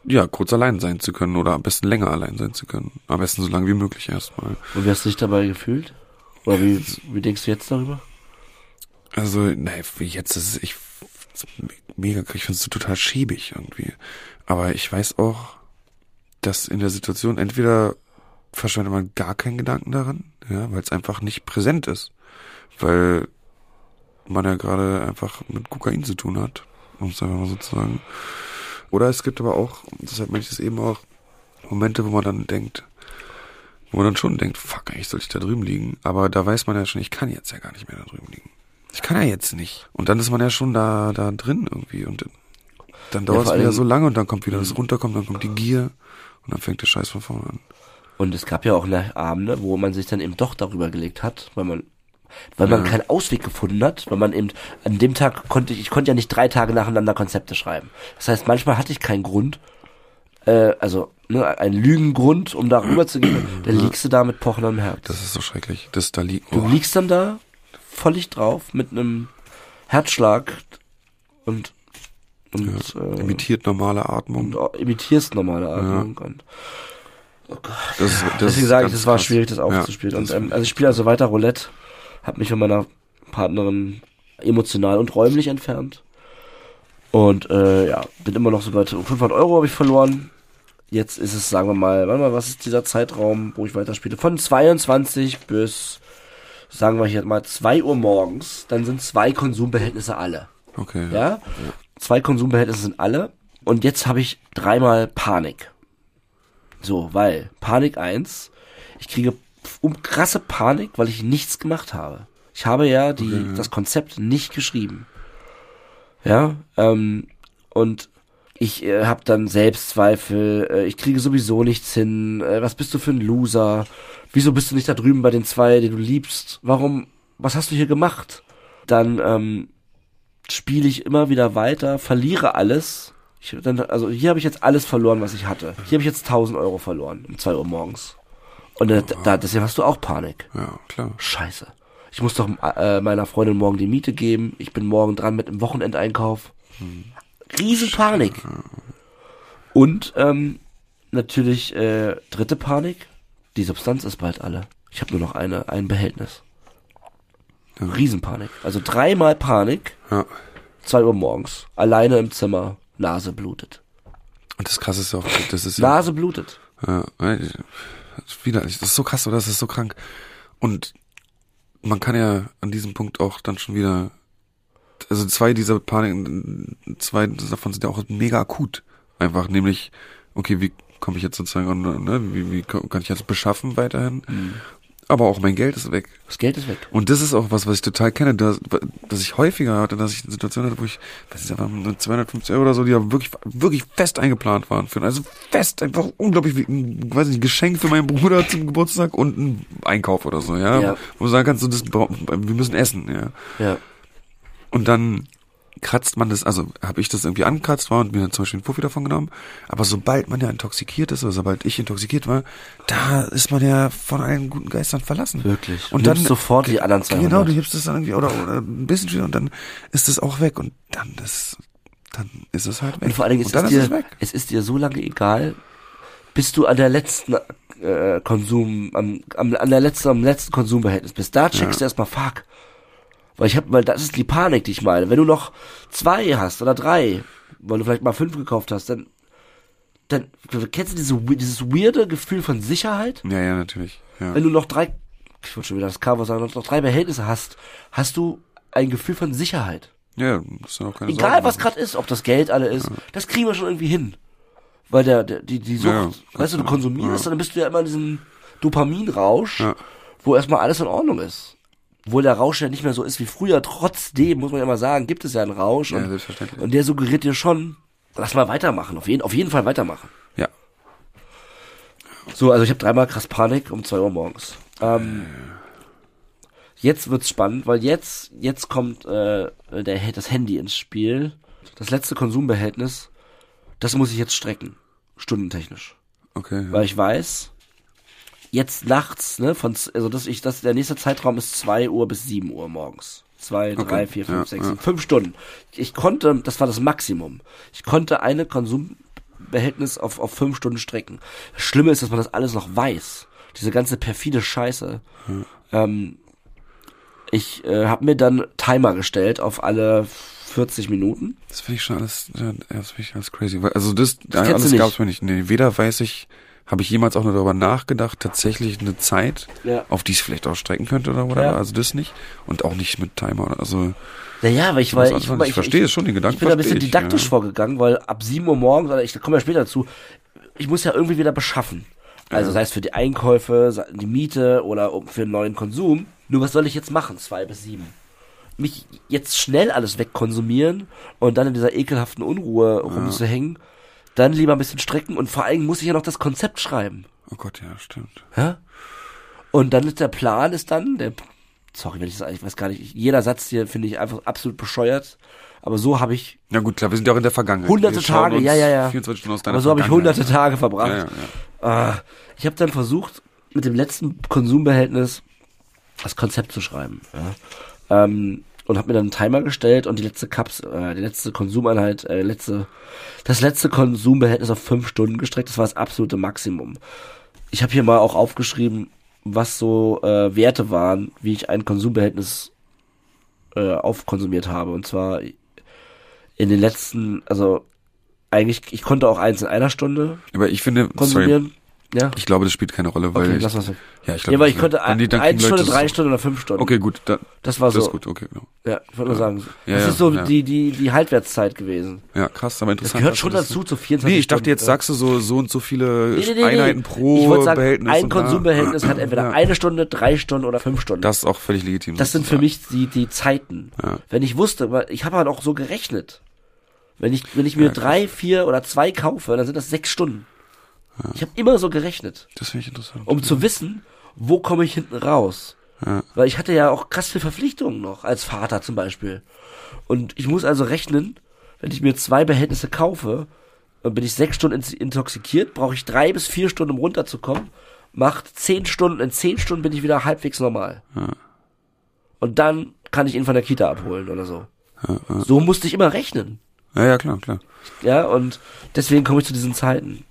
C: ja, kurz allein sein zu können oder am besten länger allein sein zu können. Am besten so lange wie möglich erstmal.
B: Und wie hast du dich dabei gefühlt? Oder wie, wie denkst du jetzt darüber?
C: Also, nein, jetzt ist es, ich, mega, ich finde es total schäbig irgendwie. Aber ich weiß auch, dass in der Situation entweder verschwendet man gar keinen Gedanken daran, ja, weil es einfach nicht präsent ist. Weil man ja gerade einfach mit Kokain zu tun hat, um es einfach mal so zu sagen. Oder es gibt aber auch, deshalb meine ich es eben auch, Momente, wo man dann denkt, wo man dann schon denkt, fuck, eigentlich sollte ich da drüben liegen. Aber da weiß man ja schon, ich kann jetzt ja gar nicht mehr da drüben liegen. Ich kann ja jetzt nicht. Und dann ist man ja schon da, da drin irgendwie. Und dann dauert
B: vor
C: es wieder so lange und dann kommt wieder das runterkommen, dann kommt die Gier und dann fängt der Scheiß von vorne an.
B: Und es gab ja auch eine Abende, wo man sich dann eben doch darüber gelegt hat, weil man, weil man keinen Ausweg gefunden hat, weil man eben, an dem Tag konnte ich, ich konnte ja nicht drei Tage nacheinander Konzepte schreiben. Das heißt, manchmal hatte ich keinen Grund, äh, also, ne, einen Lügengrund, um da rüber zu gehen, dann liegst du da mit pochendem Herz.
C: Das ist so schrecklich. Das da liegt.
B: Du
C: Oh,
B: liegst dann da, völlig drauf, mit einem Herzschlag und, und, äh,
C: imitiert normale Atmung.
B: und imitierst normale Atmung und, oh Gott.
C: Das, ist- das
B: Deswegen sage ich, das war
C: krass.
B: schwierig, das
C: Ja,
B: aufzuspielen.
C: das
B: und ähm, also ich spiele also weiter Roulette, habe mich von meiner Partnerin emotional und räumlich entfernt. Und äh, ja, bin immer noch so bei 500 Euro habe ich verloren. Jetzt ist es, sagen wir mal, warte mal, was ist dieser Zeitraum, wo ich weiterspiele? Von 22 bis, sagen wir hier mal, 2 Uhr morgens. Dann sind zwei Konsumbehältnisse alle.
C: okay.
B: Ja? Zwei Konsumbehältnisse sind alle. Und jetzt habe ich dreimal Panik. So, weil Panik eins, ich kriege um krasse Panik, weil ich nichts gemacht habe. Ich habe ja die, das Konzept nicht geschrieben. Ja, ähm, und ich äh, habe dann Selbstzweifel, äh, ich kriege sowieso nichts hin, äh, was bist du für ein Loser? Wieso bist du nicht da drüben bei den zwei, die du liebst? Warum, was hast du hier gemacht? Dann ähm, spiele ich immer wieder weiter, verliere alles. Ich, dann, also hier habe ich jetzt alles verloren, was ich hatte. Hier habe ich jetzt 1000 Euro verloren um 2 Uhr morgens. Und äh, da, deswegen hast du auch Panik.
C: Ja, klar.
B: Scheiße. Ich muss doch äh, meiner Freundin morgen die Miete geben. Ich bin morgen dran mit einem Wochenendeinkauf. Riesenpanik. Und ähm, natürlich äh, dritte Panik. Die Substanz ist bald alle. Ich habe nur noch eine, ein Behältnis. Riesenpanik. Also dreimal Panik.
C: Ja.
B: Zwei Uhr morgens. Alleine im Zimmer. Nase blutet.
C: Und das krasse ist auch, das ist ja,
B: Nase blutet.
C: ja wieder, das ist so krass, oder? Das ist so krank. Und man kann ja an diesem Punkt auch dann schon wieder, also zwei dieser Panik, zwei davon sind ja auch mega akut. Einfach, nämlich, okay, wie komme ich jetzt sozusagen, an, ne, wie, wie kann ich jetzt beschaffen weiterhin? Aber auch mein Geld ist weg.
B: Das Geld ist weg.
C: Und das ist auch was, was ich total kenne, dass, dass ich häufiger hatte, dass ich eine Situation hatte, wo ich, weiß ich, nur 250 Euro oder so, die ja wirklich, wirklich fest eingeplant waren für, also fest, einfach unglaublich, wie, ein, weiß nicht, ein Geschenk für meinen Bruder [LAUGHS] zum Geburtstag und ein Einkauf oder so, ja.
B: Ja.
C: Wo du sagen kannst, so, das, wir müssen essen, ja.
B: Ja.
C: Und dann kratzt man das, also habe ich das irgendwie angekratzt war und mir dann zum Beispiel einen Puffi davon genommen. Aber sobald man ja intoxikiert ist oder sobald ich intoxikiert war, da ist man ja von allen guten Geistern verlassen.
B: Wirklich. Du
C: Und dann
B: sofort die anderen 200.
C: Genau, du gibst es dann irgendwie oder, oder ein bisschen wieder und dann ist es auch weg und dann ist dann ist es halt weg.
B: Und vor allen Dingen ist es,
C: ist
B: dir,
C: es weg.
B: es ist dir so lange egal, bis du an der letzten äh, Konsum, am, am, an der letzten, am letzten Konsumbehältnis bist. Da checkst du erstmal, fuck. Weil ich hab, weil das ist die Panik, die ich meine. Wenn du noch zwei hast oder drei, weil du vielleicht mal fünf gekauft hast, dann, dann, kennst du diese, dieses weirde Gefühl von Sicherheit?
C: Ja, ja, natürlich. Ja.
B: Wenn du noch drei, ich wollte schon wieder das Cover sagen, noch drei Behältnisse hast, hast du ein Gefühl von Sicherheit.
C: Ja, musst du auch keine
B: Egal
C: Sorgen
B: was gerade ist, ob das Geld alle ist, das kriegen wir schon irgendwie hin. Weil der, der die, die Sucht,
C: Ja, ja.
B: weißt du, du konsumierst, dann bist du ja immer in diesem Dopaminrausch,
C: Ja.
B: wo erstmal alles in Ordnung ist. Obwohl der Rausch ja nicht mehr so ist wie früher, trotzdem, muss man ja mal sagen, gibt es ja einen Rausch
C: Ja,
B: und,
C: selbstverständlich.
B: und der suggeriert dir schon, lass mal weitermachen, auf jeden, auf jeden Fall weitermachen.
C: Ja.
B: So, also ich habe dreimal krass Panik um zwei Uhr morgens. Ähm, jetzt wird's spannend, weil jetzt jetzt kommt äh, der das Handy ins Spiel. Das letzte Konsumbehältnis, das muss ich jetzt strecken, stundentechnisch,
C: Okay.
B: weil ich weiß, jetzt nachts, ne, von also das ich das der nächste Zeitraum ist zwei Uhr bis sieben Uhr morgens. Zwei,
C: Okay,
B: drei, vier, fünf,
C: ja,
B: sechs,
C: ja.
B: sieben, fünf Stunden. Ich konnte, das war das Maximum. Ich konnte eine Konsumbehältnis auf, auf fünf Stunden strecken. Das Schlimme ist, dass man das alles noch weiß. Diese ganze perfide Scheiße. Ähm, ich äh, habe mir dann Timer gestellt auf alle 40 Minuten.
C: Das finde ich schon alles, das finde ich alles crazy. Also das,
B: du
C: alles
B: nicht.
C: gab's mir nicht. Nee, weder weiß ich, habe ich jemals auch nur darüber nachgedacht, tatsächlich eine Zeit,
B: Ja.
C: auf die ich vielleicht auch strecken könnte oder whatever.
B: Ja.
C: Also das nicht. Und auch nicht mit Timer. oder- Also
B: Naja, weil ich, weil ich, weil
C: ich verstehe es schon, den Gedanken
B: Ich bin da ein bisschen
C: ich,
B: didaktisch
C: ja.
B: vorgegangen, weil ab 7 Uhr morgens, oder ich komme ja später dazu, ich muss ja irgendwie wieder beschaffen. Also sei es für die Einkäufe, die Miete oder für einen neuen Konsum. Nur was soll ich jetzt machen? Zwei bis sieben. Mich jetzt schnell alles wegkonsumieren und dann in dieser ekelhaften Unruhe rumzuhängen. Dann lieber ein bisschen strecken und vor allem muss ich ja noch das Konzept schreiben.
C: oh Gott, ja, stimmt.
B: Ja? Und dann ist der Plan ist dann, der, sorry, wenn ich das, ich weiß gar nicht, jeder Satz hier finde ich einfach absolut bescheuert. Aber so habe ich
C: Ja gut, klar, wir sind ja auch in der Vergangenheit.
B: hunderte Tage, ja, ja, ja.
C: 24 Stunden aus deiner
B: Aber so habe ich hunderte Tage verbracht.
C: Ja, ja,
B: Ah, ich habe dann versucht, mit dem letzten Konsumbehältnis das Konzept zu schreiben. Ja. Ähm, und habe mir dann einen Timer gestellt und die letzte Cups, äh, die letzte Konsumeinheit, äh, letzte, das letzte Konsumbehältnis auf fünf Stunden gestreckt. Das war das absolute Maximum. Ich habe hier mal auch aufgeschrieben, was so äh, Werte waren, wie ich ein Konsumbehältnis äh, aufkonsumiert habe. Und zwar in den letzten, also eigentlich, ich konnte auch eins in einer Stunde
C: Aber ich finde, sorry,
B: konsumieren. Ja.
C: ich glaube, das spielt keine Rolle, weil
B: Okay,
C: ich,
B: lass was weg.
C: ja, ich glaube,
B: Ja, weil ich konnte ein,
C: dann
B: eine
C: kriegen
B: Stunde, drei Stunden oder fünf Stunden.
C: Okay, gut, da,
B: Das war
C: das
B: so.
C: ist gut, okay, genau.
B: Ja, ich wollte nur sagen.
C: Ja,
B: das
C: ja,
B: ist so
C: ja.
B: die, die, die Halbwertszeit gewesen.
C: Ja, krass, aber
B: Das
C: interessant.
B: gehört
C: dass
B: schon
C: das-
B: dazu, zu 24
C: Nee, ich dachte, jetzt sagst du so, so und so viele
B: Nee, nee, nee,
C: Einheiten pro
B: ich sagen,
C: Behältnis.
B: ein. Konsumbehältnis hat entweder
C: Ja.
B: eine Stunde, drei Stunden oder fünf Stunden.
C: Das ist auch völlig legitim.
B: Das sind für mich die, die Zeiten.
C: Ja.
B: Wenn ich wusste, weil ich habe halt auch so gerechnet. Wenn ich, wenn ich mir
C: Ja,
B: drei, vier oder zwei kaufe, dann sind das sechs Stunden. Ich habe immer so gerechnet,
C: Das finde ich interessant.
B: um zu wissen, wo komme ich hinten raus.
C: Ja.
B: Weil ich hatte ja auch krass viel Verpflichtungen noch, als Vater zum Beispiel. Und ich muss also rechnen, wenn ich mir zwei Behältnisse kaufe, dann bin ich sechs Stunden intoxikiert, brauche ich drei bis vier Stunden, um runterzukommen, macht zehn Stunden, in zehn Stunden bin ich wieder halbwegs normal. und dann kann ich ihn von der Kita abholen oder so. So musste ich immer rechnen.
C: Ja, ja, klar, klar.
B: Ja, und deswegen komme ich zu diesen Zeiten.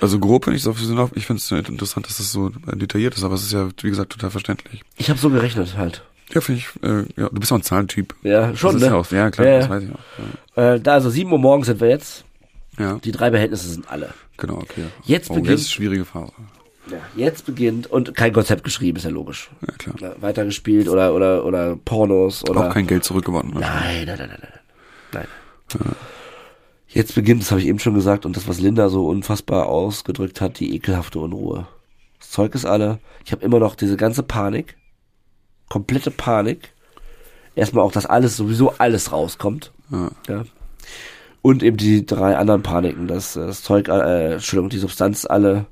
C: Also grob finde ich es sowieso noch, ich finde es interessant, dass das so detailliert ist, aber es ist ja, wie gesagt, total verständlich.
B: Ich habe so gerechnet halt.
C: Ja, finde ich, äh, ja, du bist auch ein Zahlentyp.
B: Ja, schon,
C: das
B: ne?
C: ja auch, ja, klar,
B: Ja,
C: das
B: ja.
C: weiß ich auch.
B: Äh, da also 7 Uhr morgens sind wir jetzt.
C: Ja, ja
B: Die drei Behältnisse sind alle.
C: genau, okay.
B: Jetzt
C: oh,
B: beginnt-
C: jetzt ist schwierige Phase.
B: Ja, jetzt beginnt und kein Konzept geschrieben, ist ja logisch.
C: Ja, klar.
B: Ja, weitergespielt oder oder oder Pornos oder
C: Auch kein Geld zurückgewonnen.
B: Nein, nein, nein, nein, nein. Nein. Jetzt beginnt, das habe ich eben schon gesagt, und das, was Linda so unfassbar ausgedrückt hat, die ekelhafte Unruhe. Das Zeug ist alle. Ich habe immer noch diese ganze Panik. Komplette Panik. Erstmal auch, dass alles, sowieso alles rauskommt.
C: Ja.
B: Ja. Und eben die drei anderen Paniken, dass äh, das Zeug, äh, Entschuldigung, die Substanz alle.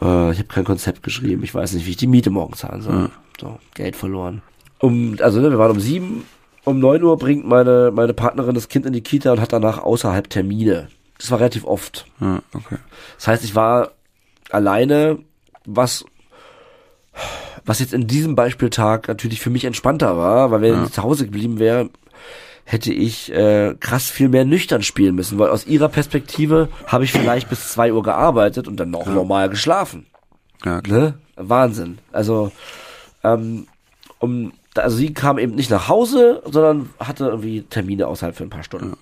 B: Äh, ich habe kein Konzept geschrieben. Ich weiß nicht, wie ich die Miete morgen zahlen soll. So, Geld verloren. Um, also ne, wir waren um sieben. Um neun Uhr bringt meine, meine Partnerin das Kind in die Kita und hat danach außerhalb Termine. Das war relativ oft.
C: Ja, okay.
B: Das heißt, ich war alleine, was, was jetzt in diesem Beispieltag natürlich für mich entspannter war, weil wenn ich zu Hause geblieben wäre, hätte ich äh, krass viel mehr nüchtern spielen müssen, weil aus ihrer Perspektive habe ich vielleicht bis zwei Uhr gearbeitet und dann noch normal geschlafen.
C: Ja, klar.
B: Ne? Wahnsinn. Also, ähm, um, also sie kam eben nicht nach Hause, sondern hatte irgendwie Termine außerhalb für ein paar Stunden.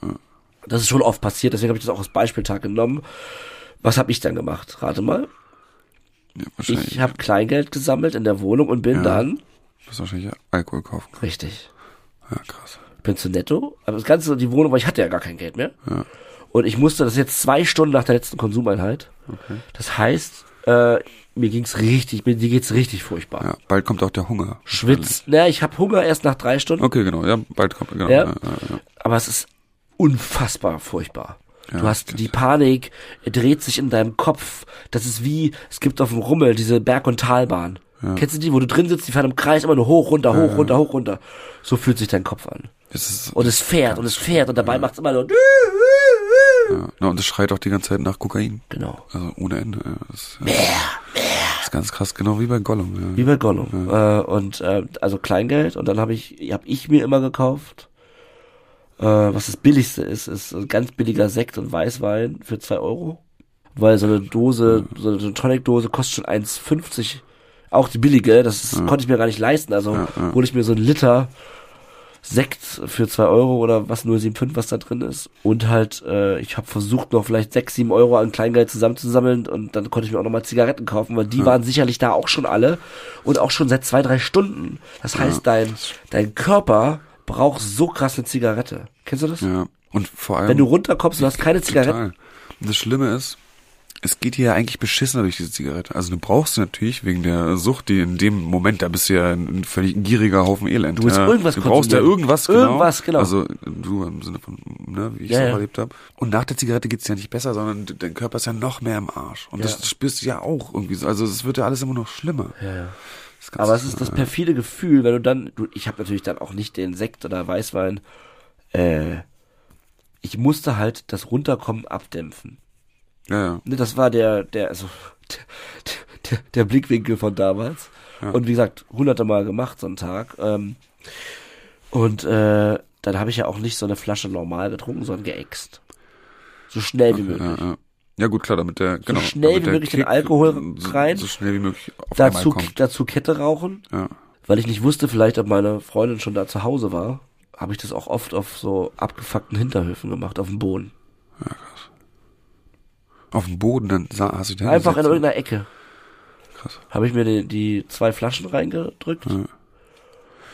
B: Das ist schon oft passiert, deswegen habe ich das auch als Beispieltag genommen. Was habe ich dann gemacht? Rate mal.
C: Ja.
B: Ich habe Kleingeld gesammelt in der Wohnung und bin
C: Ja.
B: dann,
C: Du musst wahrscheinlich Alkohol kaufen.
B: richtig,
C: Ja, krass.
B: bin zu Netto, aber das Ganze, die Wohnung, weil ich hatte ja gar kein Geld mehr. Und ich musste, das jetzt zwei Stunden nach der letzten Konsumeinheit. Das heißt, äh, mir ging's richtig, mir geht's richtig furchtbar.
C: Ja, bald kommt auch der Hunger.
B: Schwitzt. Na, ich habe Hunger erst nach drei Stunden.
C: Okay, genau. Ja, bald kommt, genau.
B: Ja.
C: Ja,
B: aber es ist unfassbar furchtbar. Du hast die Panik, dreht sich in deinem Kopf. Das ist wie, es gibt auf dem Rummel diese Berg- und Talbahn. Kennst du die, wo du drin sitzt, die fahren im Kreis immer nur hoch, runter, hoch, runter, hoch, runter. So fühlt sich dein Kopf an.
C: Es
B: Und es fährt und es fährt und dabei macht's immer nur.
C: Ja. Na, und es schreit auch die ganze Zeit nach Kokain.
B: Genau.
C: Also ohne Ende. Ja. Das, ja. das ist ganz krass, genau wie bei Gollum. Ja.
B: Wie bei Gollum. Äh, und äh, also Kleingeld und dann habe ich, hab ich mir immer gekauft. Äh, was das billigste ist, ist ein ganz billiger Sekt und Weißwein für zwei Euro. Weil so eine Dose, so eine Tonic-Dose kostet schon 1,50. Auch die billige, das ist, konnte ich mir gar nicht leisten. Also hole ich mir so einen Liter Sekt für zwei Euro oder was 075, was da drin ist. Und halt, äh, ich habe versucht, noch vielleicht sechs, sieben Euro an Kleingeld zusammenzusammeln und dann konnte ich mir auch nochmal Zigaretten kaufen, weil die waren sicherlich da auch schon alle und auch schon seit zwei, drei Stunden. Das heißt, dein, dein Körper braucht so krass eine Zigarette. Kennst du das?
C: ja. Und vor allem.
B: Wenn du runterkommst und hast keine Zigarette.
C: Total. Das Schlimme ist, es geht dir ja eigentlich beschissener durch diese Zigarette. Also du brauchst sie natürlich wegen der Sucht, die in dem Moment, da bist du ja ein völlig gieriger Haufen Elend.
B: Du willst
C: ja.
B: irgendwas
C: Du brauchst ja irgendwas, genau.
B: Irgendwas, genau.
C: Also du im Sinne von, ne, wie ich es
B: Ja,
C: auch
B: ja.
C: erlebt habe. Und nach der Zigarette geht's ja nicht besser, sondern dein Körper ist ja noch mehr im Arsch. Und
B: Ja.
C: das spürst du ja auch irgendwie so. Also es wird ja alles immer noch schlimmer.
B: Ja, Aber es ist das perfide Gefühl, wenn du dann, du, ich habe natürlich dann auch nicht den Sekt oder Weißwein, äh, ich musste halt das Runterkommen abdämpfen.
C: Ja, ja.
B: Ne, das war der, der, also, der, der, der Blickwinkel von damals. Und wie gesagt, hunderte Mal gemacht so einen Tag. Ähm, und äh, dann habe ich ja auch nicht so eine Flasche normal getrunken, sondern geäxt. So schnell wie möglich.
C: Ja, ja. ja gut, klar, damit der, genau.
B: schnell
C: damit
B: wie möglich den Alkohol
C: so,
B: rein.
C: So schnell wie möglich auf
B: Dazu,
C: kommt.
B: dazu Kette rauchen.
C: Ja.
B: weil ich nicht wusste vielleicht, ob meine Freundin schon da zu Hause war, habe ich das auch oft auf so abgefuckten Hinterhöfen gemacht, auf dem Boden.
C: Auf dem Boden, dann sah, hast du dich
B: Einfach in irgendeiner Ecke.
C: Krass.
B: Habe ich mir die, die zwei Flaschen reingedrückt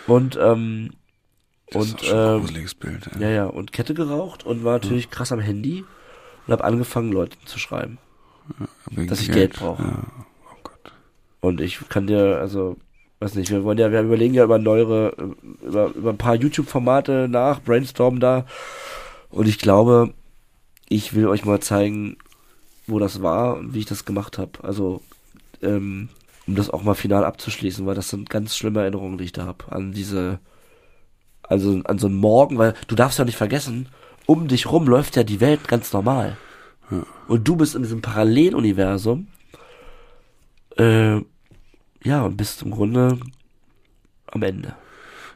B: und ähm,
C: Das
B: und
C: ist auch ein
B: ähm,
C: Bild.
B: ja ja und Kette geraucht und war natürlich krass am Handy und habe angefangen Leuten zu schreiben
C: Wegen
B: dass ich Geld brauche.
C: Ja. Oh Gott.
B: und ich kann dir also weiß nicht wir wollen ja wir überlegen ja über neuere über über ein paar YouTube Formate nach brainstormen da und ich glaube ich will euch mal zeigen wo das war und wie ich das gemacht habe also ähm, um das auch mal final abzuschließen weil das sind ganz schlimme Erinnerungen die ich da habe an diese also an so einen Morgen weil du darfst ja nicht vergessen um dich rum läuft ja die Welt ganz normal. Und du bist in diesem Paralleluniversum äh, ja, und bist im Grunde am Ende.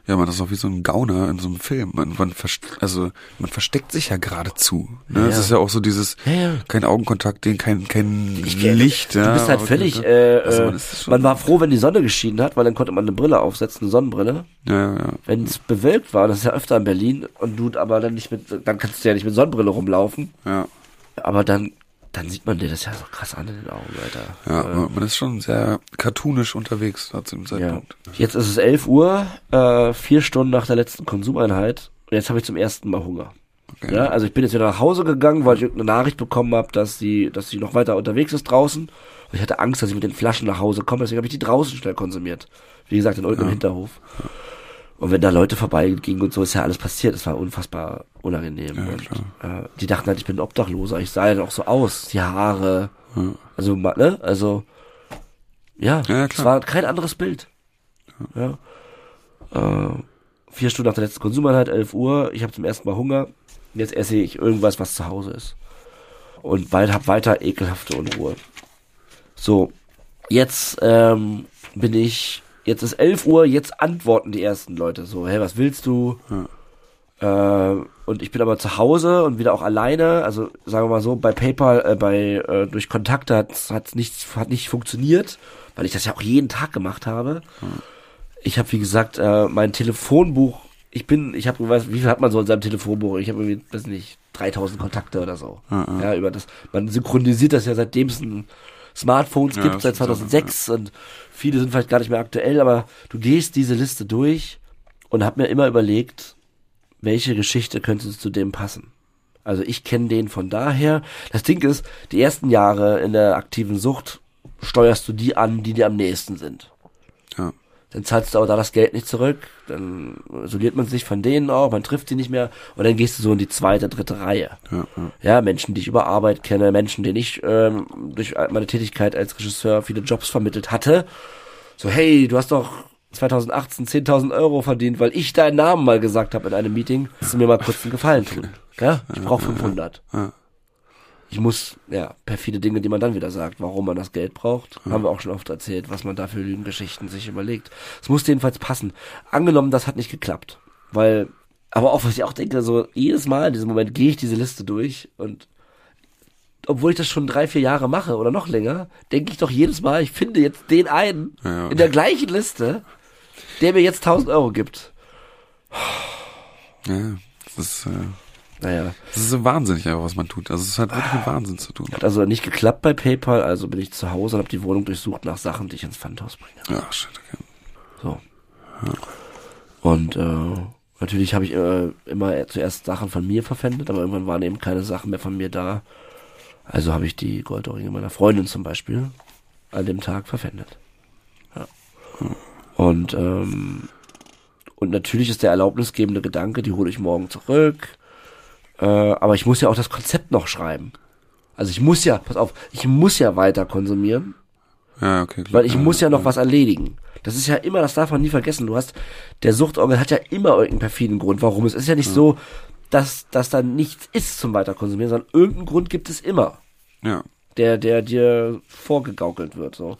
C: Ja, man ist auch wie so ein Gauner in so einem Film. Man, man also man versteckt sich ja geradezu. Ne?
B: Ja.
C: Es ist ja auch so dieses
B: Ja,
C: kein Augenkontakt, den kein kein
B: Ich-
C: Licht.
B: Du
C: ja,
B: bist halt
C: und-
B: völlig, äh,
C: also
B: äh,
C: man,
B: man war froh, wenn die Sonne geschienen hat, weil dann konnte man eine Brille aufsetzen, eine Sonnenbrille.
C: ja, ja, ja.
B: Wenn es bewölkt war, das ist ja öfter in Berlin, und du aber dann nicht mit, dann kannst du ja nicht mit Sonnenbrille rumlaufen.
C: ja.
B: Aber dann, dann sieht man dir das ja so krass an in den Augen, Alter.
C: Ja,
B: Äh,
C: man- ist schon sehr cartoonisch unterwegs da zu dem
B: ja.
C: Zeitpunkt.
B: Jetzt ist es 11 Uhr, äh, vier Stunden nach der letzten Konsumeinheit. Und jetzt habe ich zum ersten Mal Hunger.
C: Okay.
B: Ja, also ich bin jetzt wieder nach Hause gegangen, weil ich irgendeine Nachricht bekommen habe, dass sie, dass sie noch weiter unterwegs ist draußen. Und ich hatte Angst, dass ich mit den Flaschen nach Hause komme, deswegen habe ich die draußen schnell konsumiert. Wie gesagt, in irgendeinem Hinterhof. Und wenn da Leute vorbeigingen und so, ist ja alles passiert. Es war unfassbar unangenehm.
C: Ja,
B: und, äh, die dachten halt, ich bin ein Obdachloser. Ich sah ja dann auch so aus. Die Haare.
C: Ja.
B: Also, ne? Also, ja,
C: Ja,
B: es war kein anderes Bild. Ja. Äh, vier Stunden nach der letzten Konsumeinheit, 11 Uhr. Ich habe zum ersten Mal Hunger. Jetzt esse ich irgendwas, was zu Hause ist. Und weil hab weiter ekelhafte Unruhe. So, jetzt ähm, bin ich, jetzt ist 11 Uhr, jetzt antworten die ersten Leute so, hey, was willst du? Äh, und ich bin aber zu Hause und wieder auch alleine, also sagen wir mal so, bei PayPal, äh, bei äh, durch Kontakte hat's hat's nichts hat nicht funktioniert, weil ich das ja auch jeden Tag gemacht habe. Ich habe wie gesagt äh, mein Telefonbuch, ich bin, ich habe, wie viel hat man so in seinem Telefonbuch? Ich habe irgendwie, weiß nicht, 3000 Kontakte oder so.
C: Ja, ja.
B: Ja, über das, man synchronisiert das ja seitdem es ein Smartphones
C: Ja,
B: gibt, seit
C: stimmt,
B: 2006 und viele sind vielleicht gar nicht mehr aktuell, aber du gehst diese Liste durch und hab mir immer überlegt, welche Geschichte könnte zu dem passen. Also ich kenne den von daher. Das Ding ist, die ersten Jahre in der aktiven Sucht steuerst du die an, die dir am nächsten sind.
C: Ja.
B: Dann zahlst du aber da das Geld nicht zurück, dann isoliert man sich von denen auch, man trifft die nicht mehr und dann gehst du so in die zweite, dritte Reihe.
C: Ja, ja.
B: Ja, Menschen, die ich über Arbeit kenne, Menschen, denen ich ähm, durch meine Tätigkeit als Regisseur viele Jobs vermittelt hatte. So, hey, du hast doch 2018 10.000 Euro verdient, weil ich deinen Namen mal gesagt habe in einem Meeting. Kannst du mir mal kurz einen Gefallen tun? Ja, ich brauche 500.
C: Ja.
B: Ich muss, ja, perfide Dinge, die man dann wieder sagt, warum man das Geld braucht, haben wir auch schon oft erzählt, was man da für Lügengeschichten sich überlegt. Es musste jedenfalls passen. Angenommen, das hat nicht geklappt, weil, aber auch, was ich auch denke, so jedes Mal in diesem Moment gehe ich diese Liste durch und obwohl ich das schon drei, vier Jahre mache oder noch länger, denke ich doch jedes Mal, ich finde jetzt den einen
C: Ja.
B: in der gleichen Liste, der mir jetzt 1000 Euro gibt.
C: ja. Das ist, äh,
B: Naja,
C: das ist so wahnsinnig einfach, was man tut. Also es hat wirklich mit Wahnsinn zu tun.
B: hat also nicht geklappt bei PayPal, also bin ich zu Hause und habe die Wohnung durchsucht nach Sachen, die ich ins Pfandhaus bringe.
C: Ja, shit, okay.
B: So. Und äh, natürlich habe ich äh, immer zuerst Sachen von mir verpfändet, aber irgendwann waren eben keine Sachen mehr von mir da. Also habe ich die Goldohrringe meiner Freundin zum Beispiel an dem Tag verpfändet. Ja. Und ähm, und natürlich ist der erlaubnisgebende Gedanke, die hole ich morgen zurück. Äh, aber ich muss ja auch das Konzept noch schreiben. Also ich muss ja, pass auf, ich muss ja weiter konsumieren.
C: Ja, okay. klar.
B: Weil ich muss ja noch was erledigen. Das ist ja immer, das darf man nie vergessen. Du hast, der Suchtorgel hat ja immer irgendeinen perfiden Grund, warum. Es ist ja nicht so, dass, dass da nichts ist zum Weiterkonsumieren, sondern irgendeinen Grund gibt es immer,
C: Ja.
B: der, der dir vorgegaukelt wird, so.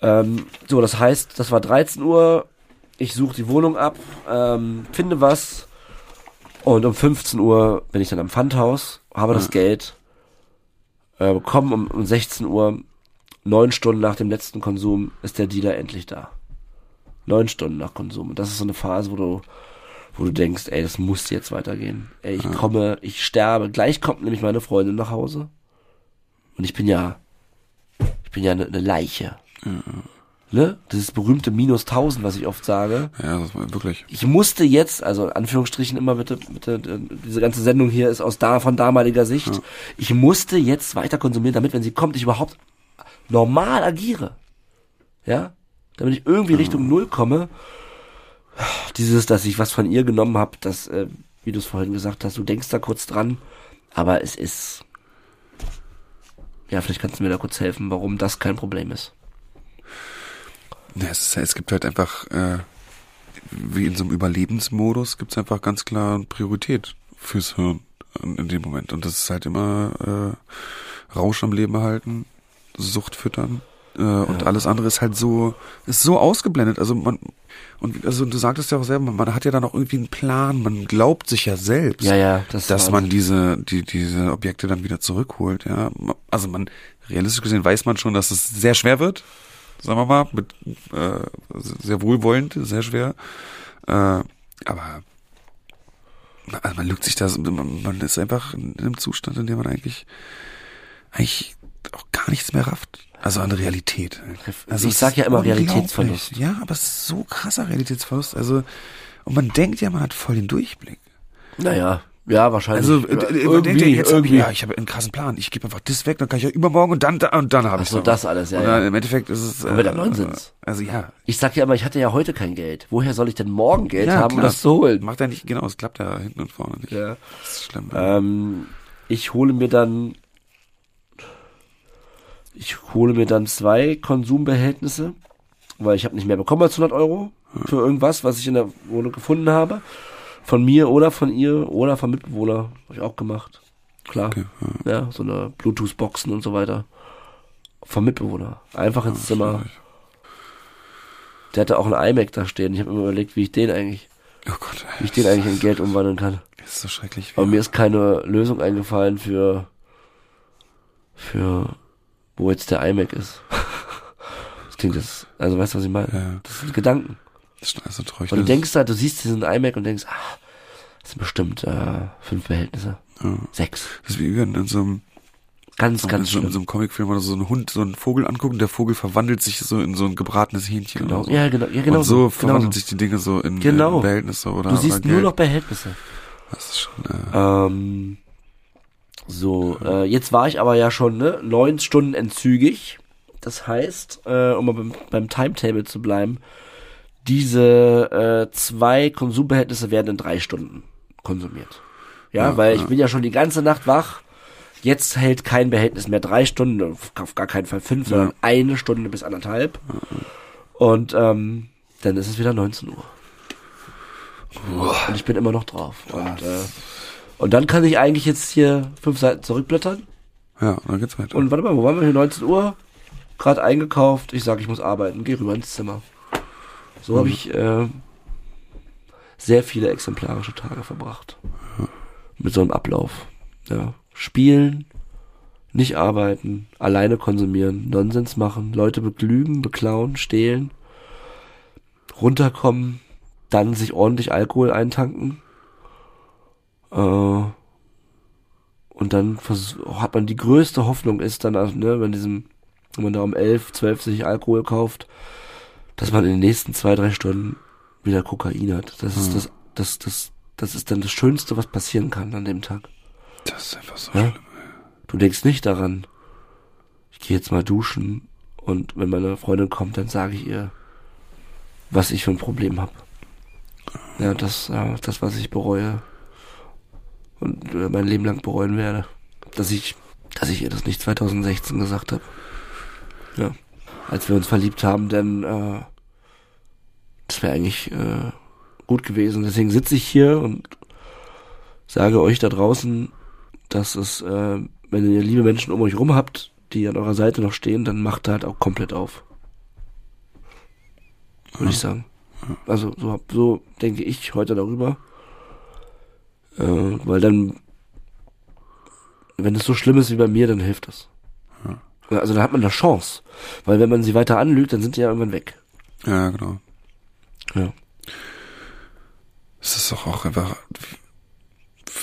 B: Ähm, so, das heißt, das war 13 Uhr, ich suche die Wohnung ab, ähm, finde was und um 15 Uhr bin ich dann am Pfandhaus, habe das
C: Ja.
B: Geld, äh, bekommen um, um 16 Uhr, neun Stunden nach dem letzten Konsum ist der Dealer endlich da. Neun Stunden nach Konsum. Und das ist so eine Phase, wo du, wo du denkst, ey, das muss jetzt weitergehen. Ey, ich komme, ich sterbe. Gleich kommt nämlich meine Freundin nach Hause. Und ich bin ja, ich bin ja eine, eine Leiche. Ne? Dieses berühmte Minus 1000, was ich oft sage.
C: Ja, das war wirklich.
B: Ich musste jetzt, also in Anführungsstrichen immer bitte, bitte, äh, diese ganze Sendung hier ist aus da, von damaliger Sicht. Ich musste jetzt weiter konsumieren, damit, wenn sie kommt, ich überhaupt normal agiere. Ja? Damit ich irgendwie Richtung Null komme. Dieses, dass ich was von ihr genommen habe, das, äh, wie du es vorhin gesagt hast, du denkst da kurz dran, aber es ist. Ja, vielleicht kannst du mir da kurz helfen, warum das kein Problem ist.
C: Ja, es, ist, es gibt halt einfach, äh, wie in so einem Überlebensmodus, gibt's einfach ganz klar Priorität fürs Hirn in, dem Moment. Und das ist halt immer äh, Rausch am Leben halten, Sucht füttern. äh, und
B: Ja.
C: alles andere ist halt so, ist so ausgeblendet. Also man, und also du sagtest ja auch selber, man hat ja dann auch irgendwie einen Plan, man glaubt sich ja selbst,
B: Ja, ja, das
C: dass man diese, die, diese Objekte dann wieder zurückholt, ja. Also man, realistisch gesehen weiß man schon, dass es sehr schwer wird, sagen wir mal, mit, äh, sehr wohlwollend, sehr schwer. Äh, aber also man lügt sich da, man, man ist einfach in einem Zustand, in dem man eigentlich, eigentlich auch gar nichts mehr rafft. Also an Realität. Also
B: Ich sag ja immer. Realitätsverlust.
C: Ja, aber es ist so krasser Realitätsverlust. Also, und man denkt ja, man hat voll den Durchblick.
B: Naja, ja, wahrscheinlich.
C: Also, äh,
B: irgendwie,
C: ja, jetzt
B: irgendwie.
C: ja, ich habe einen krassen Plan. Ich gebe einfach das weg, dann kann ich ja übermorgen und dann, und dann habe ich
B: so, das alles, ja,
C: Und
B: ja.
C: dann im Endeffekt ist es.
B: Aber der Nonsens.
C: Also ja.
B: Ich sag ja immer, ich hatte ja heute kein Geld. Woher soll ich denn morgen Geld
C: ja,
B: haben, um das zu holen?
C: Macht er nicht, genau, es klappt ja hinten und vorne nicht.
B: Ja.
C: Das ist schlimm.
B: Ähm, ich hole mir dann, ich hole mir dann zwei Konsumbehältnisse, weil ich habe nicht mehr bekommen als 100 Euro für irgendwas, was ich in der Wohnung gefunden habe. Von mir oder von ihr oder vom Mitbewohner. Habe ich auch gemacht. Klar.
C: Okay,
B: ja. so eine Bluetooth-Boxen und so weiter. Vom Mitbewohner. Einfach ins Zimmer. Der hatte auch einen iMac da stehen. Ich habe mir überlegt, wie ich den eigentlich,
C: Oh Gott,
B: wie ich den eigentlich in Geld umwandeln kann.
C: Ist so schrecklich.
B: Aber mir ist keine Lösung eingefallen für, für, wo jetzt der iMac ist. [LAUGHS] Das klingt das, also weißt du, was ich meine?
C: Ja.
B: Das sind Gedanken.
C: Das ist also traurig.
B: Und du denkst halt, du siehst diesen iMac und denkst, ah, das sind bestimmt äh, fünf Behältnisse.
C: Ja.
B: Sechs.
C: Das ist wie wenn in so einem,
B: Ganz,
C: in
B: ganz
C: so, in so einem Comicfilm oder so ein Hund so einen Vogel anguckt und der Vogel verwandelt sich so in so ein gebratenes Hähnchen.
B: Genau.
C: Oder so.
B: Ja, genau. Ja, genau
C: und so
B: so.
C: verwandeln
B: genau.
C: sich die Dinge so in,
B: Genau.
C: in Behältnisse oder
B: Du siehst
C: oder
B: nur noch Behältnisse.
C: Das ist schon, äh,
B: Ähm, so, äh, jetzt war ich aber ja schon ne, neun Stunden entzügig. Das heißt, äh, um mal beim, beim Timetable zu bleiben, diese äh, zwei Konsumbehältnisse werden in drei Stunden konsumiert. Ja,
C: Ja,
B: weil ich
C: ja.
B: bin ja schon die ganze Nacht wach. Jetzt hält kein Behältnis mehr drei Stunden, auf gar keinen Fall fünf, sondern eine Stunde bis anderthalb. Und ähm, dann ist es wieder 19 Uhr. Und ich bin immer noch drauf. Und, äh, und dann kann ich eigentlich jetzt hier fünf Seiten zurückblättern.
C: ja, dann geht's weiter.
B: Und warte mal, wo waren wir hier? 19 Uhr? Gerade eingekauft. Ich sag, ich muss arbeiten. Geh rüber ins Zimmer. So habe ich äh, sehr viele exemplarische Tage verbracht. Mit so einem Ablauf. Ja. Spielen, nicht arbeiten, alleine konsumieren, Nonsens machen, Leute beglügen, beklauen, stehlen, runterkommen, dann sich ordentlich Alkohol eintanken. Äh, und dann hat man die größte Hoffnung ist dann, ne, wenn diesem, wenn man da um 11, 12 sich Alkohol kauft, dass man in den nächsten zwei, drei Stunden wieder Kokain hat. Das ist das, das, das, das ist dann das Schönste, was passieren kann an dem Tag.
C: das ist einfach so
B: Ja?
C: schlimm.
B: Du denkst nicht daran, ich gehe jetzt mal duschen und wenn meine Freundin kommt, dann sage ich ihr, was ich für ein Problem habe. Ja, das, äh, das, was ich bereue und äh, mein Leben lang bereuen werde, dass ich, dass ich ihr das nicht 2016 gesagt habe. Ja, als wir uns verliebt haben, denn äh, das wäre eigentlich äh, gut gewesen. Deswegen sitze ich hier und sage euch da draußen, dass es, äh, wenn ihr liebe Menschen um euch rum habt, die an eurer Seite noch stehen, dann macht halt auch komplett auf. Würde ich sagen. Also so, so denke ich heute darüber. Äh, weil dann, wenn es so schlimm ist wie bei mir, dann hilft das. Ja, Also dann hat man eine Chance. Weil wenn man sie weiter anlügt, dann sind die ja irgendwann weg.
C: Ja, genau.
B: Ja.
C: Es ist doch auch einfach,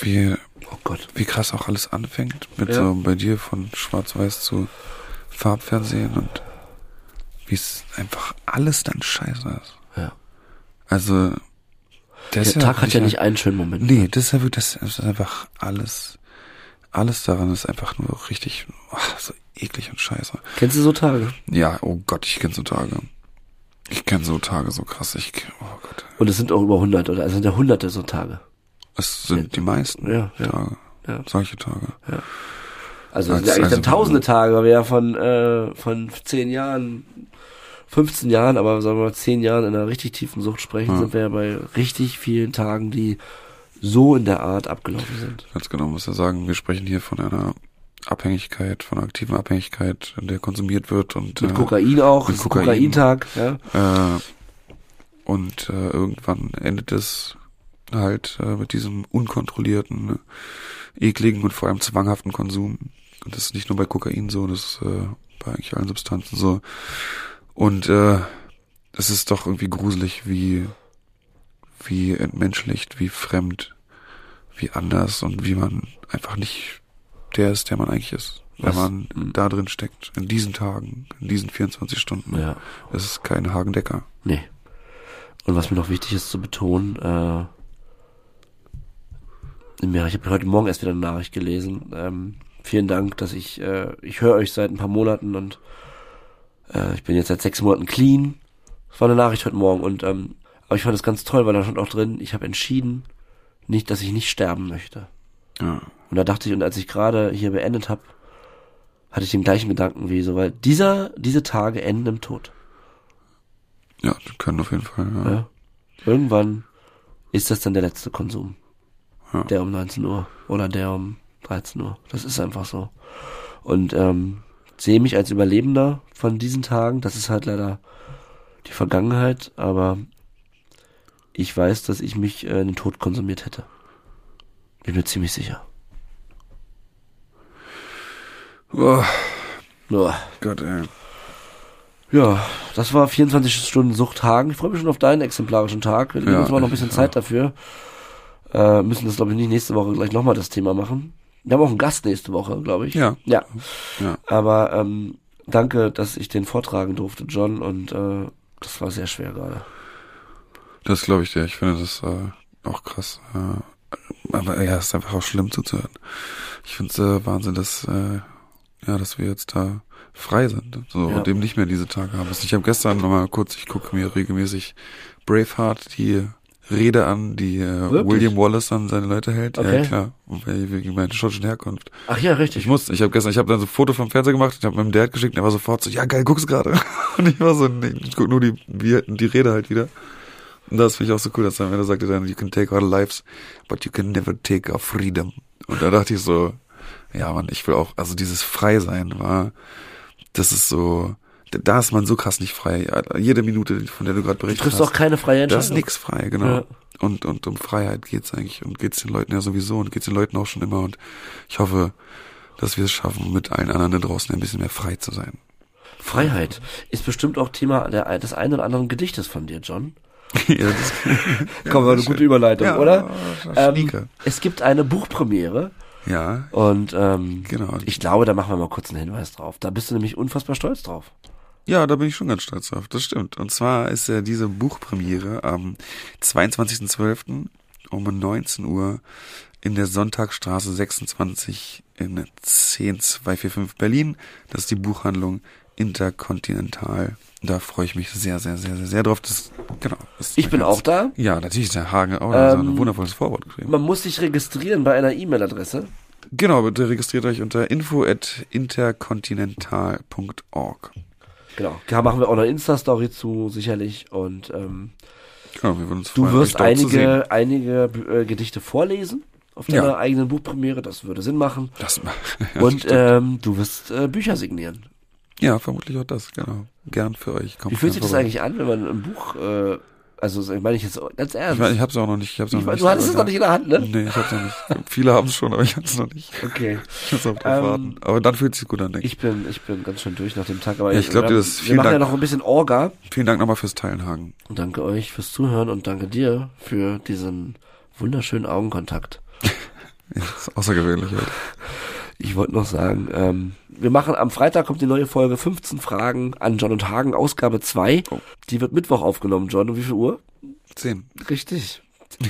C: wie,
B: Oh Gott.
C: wie krass auch alles anfängt. Mit
B: Ja.
C: so bei dir von Schwarz-Weiß zu Farbfernsehen und wie es einfach alles dann scheiße ist.
B: Ja.
C: Also, der, ist
B: Tag hat ja nicht einen schönen Moment.
C: Nee, das ist ja wirklich, das ist einfach alles, alles daran ist einfach nur richtig, ach, so eklig und scheiße.
B: Kennst du so Tage?
C: Ja, oh Gott, ich kenne so Tage. Ich kenne so Tage so krass. Ich, oh Gott.
B: Und es sind auch über 100 oder es sind ja hunderte so Tage.
C: Es sind die meisten
B: Ja, ja,
C: Tage.
B: ja.
C: Solche Tage.
B: Also es
C: Als-
B: sind ja eigentlich
C: also-
B: dann tausende Tage, weil wir ja von, äh, von 10 Jahren, 15 Jahren, aber sagen wir mal 10 Jahren in einer richtig tiefen Sucht sprechen,
C: Ja.
B: sind wir ja bei richtig vielen Tagen, die so in der Art abgelaufen sind.
C: Ganz genau muss ja sagen, wir sprechen hier von einer Abhängigkeit, von einer aktiven Abhängigkeit, der konsumiert wird und
B: Mit
C: äh,
B: Kokain auch,
C: mit Kokain.
B: Kokaintag, ja.
C: Äh, und äh, irgendwann endet es halt äh, mit diesem unkontrollierten, äh, ekligen und vor allem zwanghaften Konsum. Und das ist nicht nur bei Kokain so, das ist äh, bei eigentlich allen Substanzen so. Und äh, es ist doch irgendwie gruselig, wie wie entmenschlicht, wie fremd, wie anders und wie man einfach nicht der ist, der man eigentlich ist. Wenn
B: Was?
C: man
B: Mhm.
C: da drin steckt, in diesen Tagen, in diesen 24 Stunden.
B: Ja.
C: Es ist kein Hagendecker.
B: Nee. Und was mir noch wichtig ist zu betonen, äh, ich habe heute Morgen erst wieder eine Nachricht gelesen. Ähm, vielen Dank, dass ich, äh, ich höre euch seit ein paar Monaten und äh, ich bin jetzt seit sechs Monaten clean. Das war eine Nachricht heute Morgen und ähm, aber ich fand es ganz toll, weil da stand auch drin, ich habe entschieden, nicht, dass ich nicht sterben möchte.
C: Ja.
B: Und da dachte ich, und als ich gerade hier beendet habe, hatte ich den gleichen Gedanken wie so, weil dieser, diese Tage enden im Tod.
C: Ja, die können auf jeden Fall. Ja.
B: Ja. Irgendwann ist das dann der letzte Konsum.
C: Ja.
B: Der um 19 Uhr oder der um 13 Uhr. Das ist einfach so. Und ähm, sehe mich als Überlebender von diesen Tagen. Das ist halt leider die Vergangenheit, aber ich weiß, dass ich mich äh, in den Tod konsumiert hätte. Bin mir ziemlich sicher.
C: Oh,
B: Ja,
C: Gott, ey.
B: ja das war 24 Stunden Suchthagen. Ich freue mich schon auf deinen exemplarischen Tag. Wir nehmen
C: Ja,
B: uns mal noch ein bisschen Zeit dafür. Äh, müssen das, glaube ich, nicht nächste Woche gleich nochmal das Thema machen. Wir haben auch einen Gast nächste Woche, glaube ich.
C: Ja.
B: Ja.
C: Ja.
B: Aber ähm, danke, dass ich den vortragen durfte, John. Und äh, das war sehr schwer gerade.
C: Das glaube ich dir. Ich finde das äh, auch krass. Äh, aber ja, es ist einfach auch schlimm zuzuhören. Ich finde es äh, Wahnsinn, dass, äh, ja, dass wir jetzt da frei sind. So,
B: Ja.
C: und eben nicht mehr diese Tage haben. Ich habe gestern nochmal kurz, ich gucke mir regelmäßig Braveheart die Rede an, die äh? William Wallace an seine Leute hält.
B: Okay.
C: Ja, klar. Wegen meiner schottischen Herkunft.
B: Ach ja, richtig.
C: Ich musste, ich habe gestern, ich habe dann so ein Foto vom Fernseher gemacht, ich habe meinem Dad geschickt, und er war sofort so, ja geil, guck's gerade. [LAUGHS] Und ich war so, nee, ich guck nur die, die Rede halt wieder. Und das finde ich auch so cool, dass er am Ende sagte dann, you can take our lives, but you can never take our freedom. Und da dachte ich so, ja man, ich will auch, also dieses Freisein war, das ist so, da ist man so krass nicht frei. Jede Minute, von der du gerade
B: du
C: berichtet
B: triffst
C: hast.
B: auch keine freie
C: Da
B: Entscheidung.
C: ist nix frei, genau.
B: Ja.
C: Und, und um Freiheit geht's eigentlich und geht's den Leuten ja sowieso und geht's den Leuten auch schon immer und ich hoffe, dass wir es schaffen, mit allen anderen da draußen ein bisschen mehr frei zu sein.
B: Freiheit ist bestimmt auch Thema der, des einen oder anderen Gedichtes von dir, John. [LAUGHS]
C: ja, das, [LAUGHS]
B: Komm, war eine gute Überleitung,
C: ja,
B: oder? Ähm, es gibt eine Buchpremiere
C: ja,
B: und ähm,
C: genau.
B: ich glaube, da machen wir mal kurz einen Hinweis drauf. Da bist du nämlich unfassbar stolz drauf.
C: Ja, da bin ich schon ganz stolz drauf. Das stimmt. Und zwar ist ja diese Buchpremiere am 22.12. um 19 Uhr in der Sonntagsstraße 26 in 10245 Berlin. Das ist die Buchhandlung Interkontinental. Da freue ich mich sehr, sehr, sehr, sehr, sehr drauf. Das, genau. Das
B: Ich bin
C: ganz-
B: auch da.
C: Ja, natürlich ist der Hagen auch. da.
B: Ähm,
C: ein wundervolles Vorwort geschrieben.
B: Man muss sich registrieren bei einer E-Mail-Adresse.
C: Genau, bitte registriert euch unter info at interkontinental.org.
B: Genau. Da machen wir auch eine Insta-Story zu, sicherlich. Und ähm,
C: Genau, wir würden uns
B: du
C: freuen,
B: wirst
C: zu sehen.
B: einige, einige äh, Gedichte vorlesen auf deiner
C: Ja.
B: eigenen Buchpremiere. Das würde Sinn machen.
C: Das, [LAUGHS]
B: Und [LAUGHS] ähm, du wirst äh, Bücher signieren.
C: Ja, vermutlich auch das, genau. Gern für euch. Kommt
B: Wie fühlt sich das eigentlich an, wenn man ein Buch, äh, also ich meine ich jetzt ganz ernst.
C: Ich, mein, ich hab's auch noch nicht. Ich hab's noch
B: Ich mein,
C: nicht
B: du hattest es noch nicht in der Hand, ne?
C: Nee, ich hab's noch nicht. Viele haben es schon, aber ich hab's noch nicht.
B: Okay.
C: Ich muss auch drauf
B: Ähm,
C: warten. Aber dann fühlt es sich gut an, denke ich.
B: Ich bin, ich bin ganz schön durch nach dem Tag, aber
C: Ja, ich glaub
B: wir
C: das.
B: Wir machen ja
C: Dank.
B: noch ein bisschen Orga.
C: Vielen Dank nochmal fürs Teilen, Hagen.
B: Und danke euch fürs Zuhören und danke dir für diesen wunderschönen Augenkontakt. [LAUGHS]
C: Ja, das ist außergewöhnlich heute.
B: Ich wollte noch sagen, ähm, wir machen am Freitag kommt die neue Folge 15 Fragen an John und Hagen, Ausgabe 2.
C: Oh.
B: Die wird Mittwoch aufgenommen, John. Um wie viel Uhr?
C: Zehn.
B: Richtig. [LAUGHS]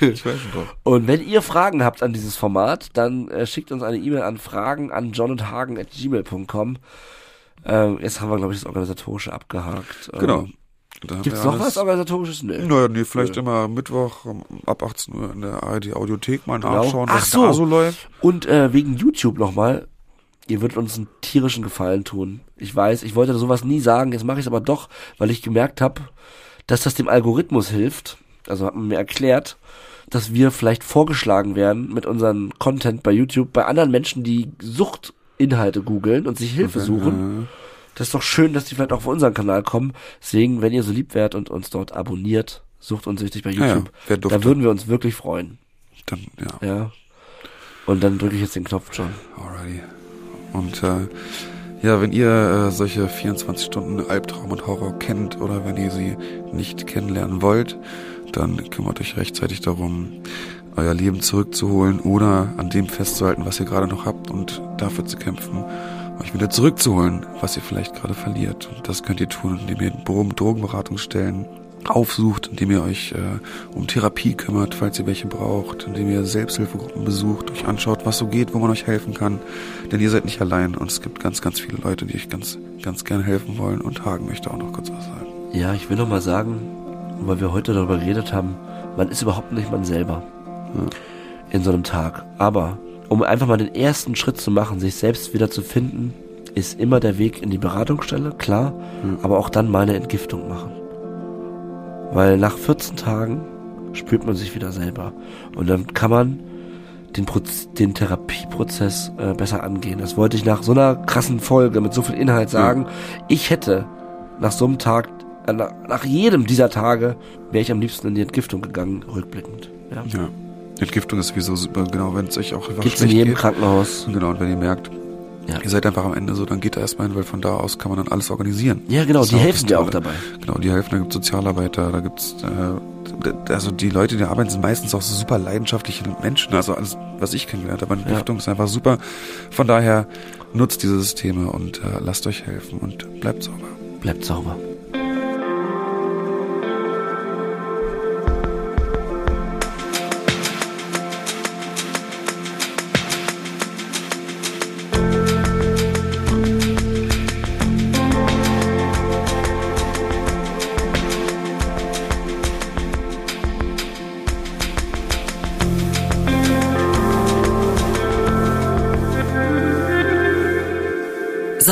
C: Ja, ich weiß schon.
B: Und wenn ihr Fragen habt an dieses Format, dann äh, schickt uns eine E-Mail an fragen an johnundhagen.gmail.com. Ähm, jetzt haben wir, glaube ich, das Organisatorische abgehakt. Ähm,
C: Genau. Haben
B: Gibt's
C: wir
B: noch was Organisatorisches? Nö.
C: Naja, nee, vielleicht
B: Nö.
C: immer Mittwoch um, ab 18 Uhr in der ARD Audiothek mal
B: Genau.
C: nachschauen,
B: Ach
C: was
B: so.
C: da so läuft.
B: Und äh, wegen YouTube nochmal, ihr würdet uns einen tierischen Gefallen tun. Ich weiß, ich wollte sowas nie sagen, jetzt mache ich es aber doch, weil ich gemerkt habe, dass das dem Algorithmus hilft. Also hat man mir erklärt, dass wir vielleicht vorgeschlagen werden mit unserem Content bei YouTube bei anderen Menschen, die Inhalte googeln und sich Hilfe
C: Okay,
B: suchen.
C: ja.
B: Das ist doch schön, dass die vielleicht auch auf unseren Kanal kommen. Deswegen, wenn ihr so lieb wärt und uns dort abonniert, sucht uns süchtig bei
C: Ja, ja,
B: YouTube,
C: durfte.
B: da würden wir uns wirklich freuen.
C: Dann, ja,
B: Ja. Und dann drücke ich jetzt den Knopf schon.
C: alrighty. Und äh, ja, wenn ihr äh, solche 24 Stunden Albtraum und Horror kennt oder wenn ihr sie nicht kennenlernen wollt, dann kümmert euch rechtzeitig darum, euer Leben zurückzuholen oder an dem festzuhalten, was ihr gerade noch habt und dafür zu kämpfen, euch wieder zurückzuholen, was ihr vielleicht gerade verliert. Und das könnt ihr tun, indem ihr Dro- Drogenberatungsstellen aufsucht, indem ihr euch äh, um Therapie kümmert, falls ihr welche braucht, indem ihr Selbsthilfegruppen besucht, euch anschaut, was so geht, wo man euch helfen kann. Denn ihr seid nicht allein und es gibt ganz, ganz viele Leute, die euch ganz, ganz gern helfen wollen und Hagen möchte auch noch kurz was sagen.
B: Ja, ich will noch mal sagen, weil wir heute darüber geredet haben, man ist überhaupt nicht man selber in so einem Tag. Aber um einfach mal den ersten Schritt zu machen, sich selbst wieder zu finden, ist immer der Weg in die Beratungsstelle, klar, aber auch dann meine Entgiftung machen. Weil nach 14 Tagen spürt man sich wieder selber. Und dann kann man den, Proz den Therapieprozess äh, besser angehen. Das wollte ich nach so einer krassen Folge mit so viel Inhalt sagen. Ich hätte nach so einem Tag, äh, nach, jedem dieser Tage, wäre ich am liebsten in die Entgiftung gegangen, rückblickend. Ja.
C: Ja. Entgiftung ist sowieso super, genau, wenn es euch auch einfach
B: Gibt's in jedem
C: geht.
B: Krankenhaus.
C: Genau, und wenn ihr merkt,
B: Ja.
C: ihr seid einfach am Ende so, dann geht da erstmal hin, weil von da aus kann man dann alles organisieren.
B: Ja, genau, die helfen dir auch dabei.
C: Genau, die helfen, da gibt's Sozialarbeiter, da gibt's äh, d- also die Leute, die da arbeiten, sind meistens auch so super leidenschaftliche Menschen, also alles, was ich kennengelernt habe, Entgiftung ist einfach super. Von daher nutzt diese Systeme und äh, lasst euch helfen und bleibt sauber.
B: Bleibt sauber.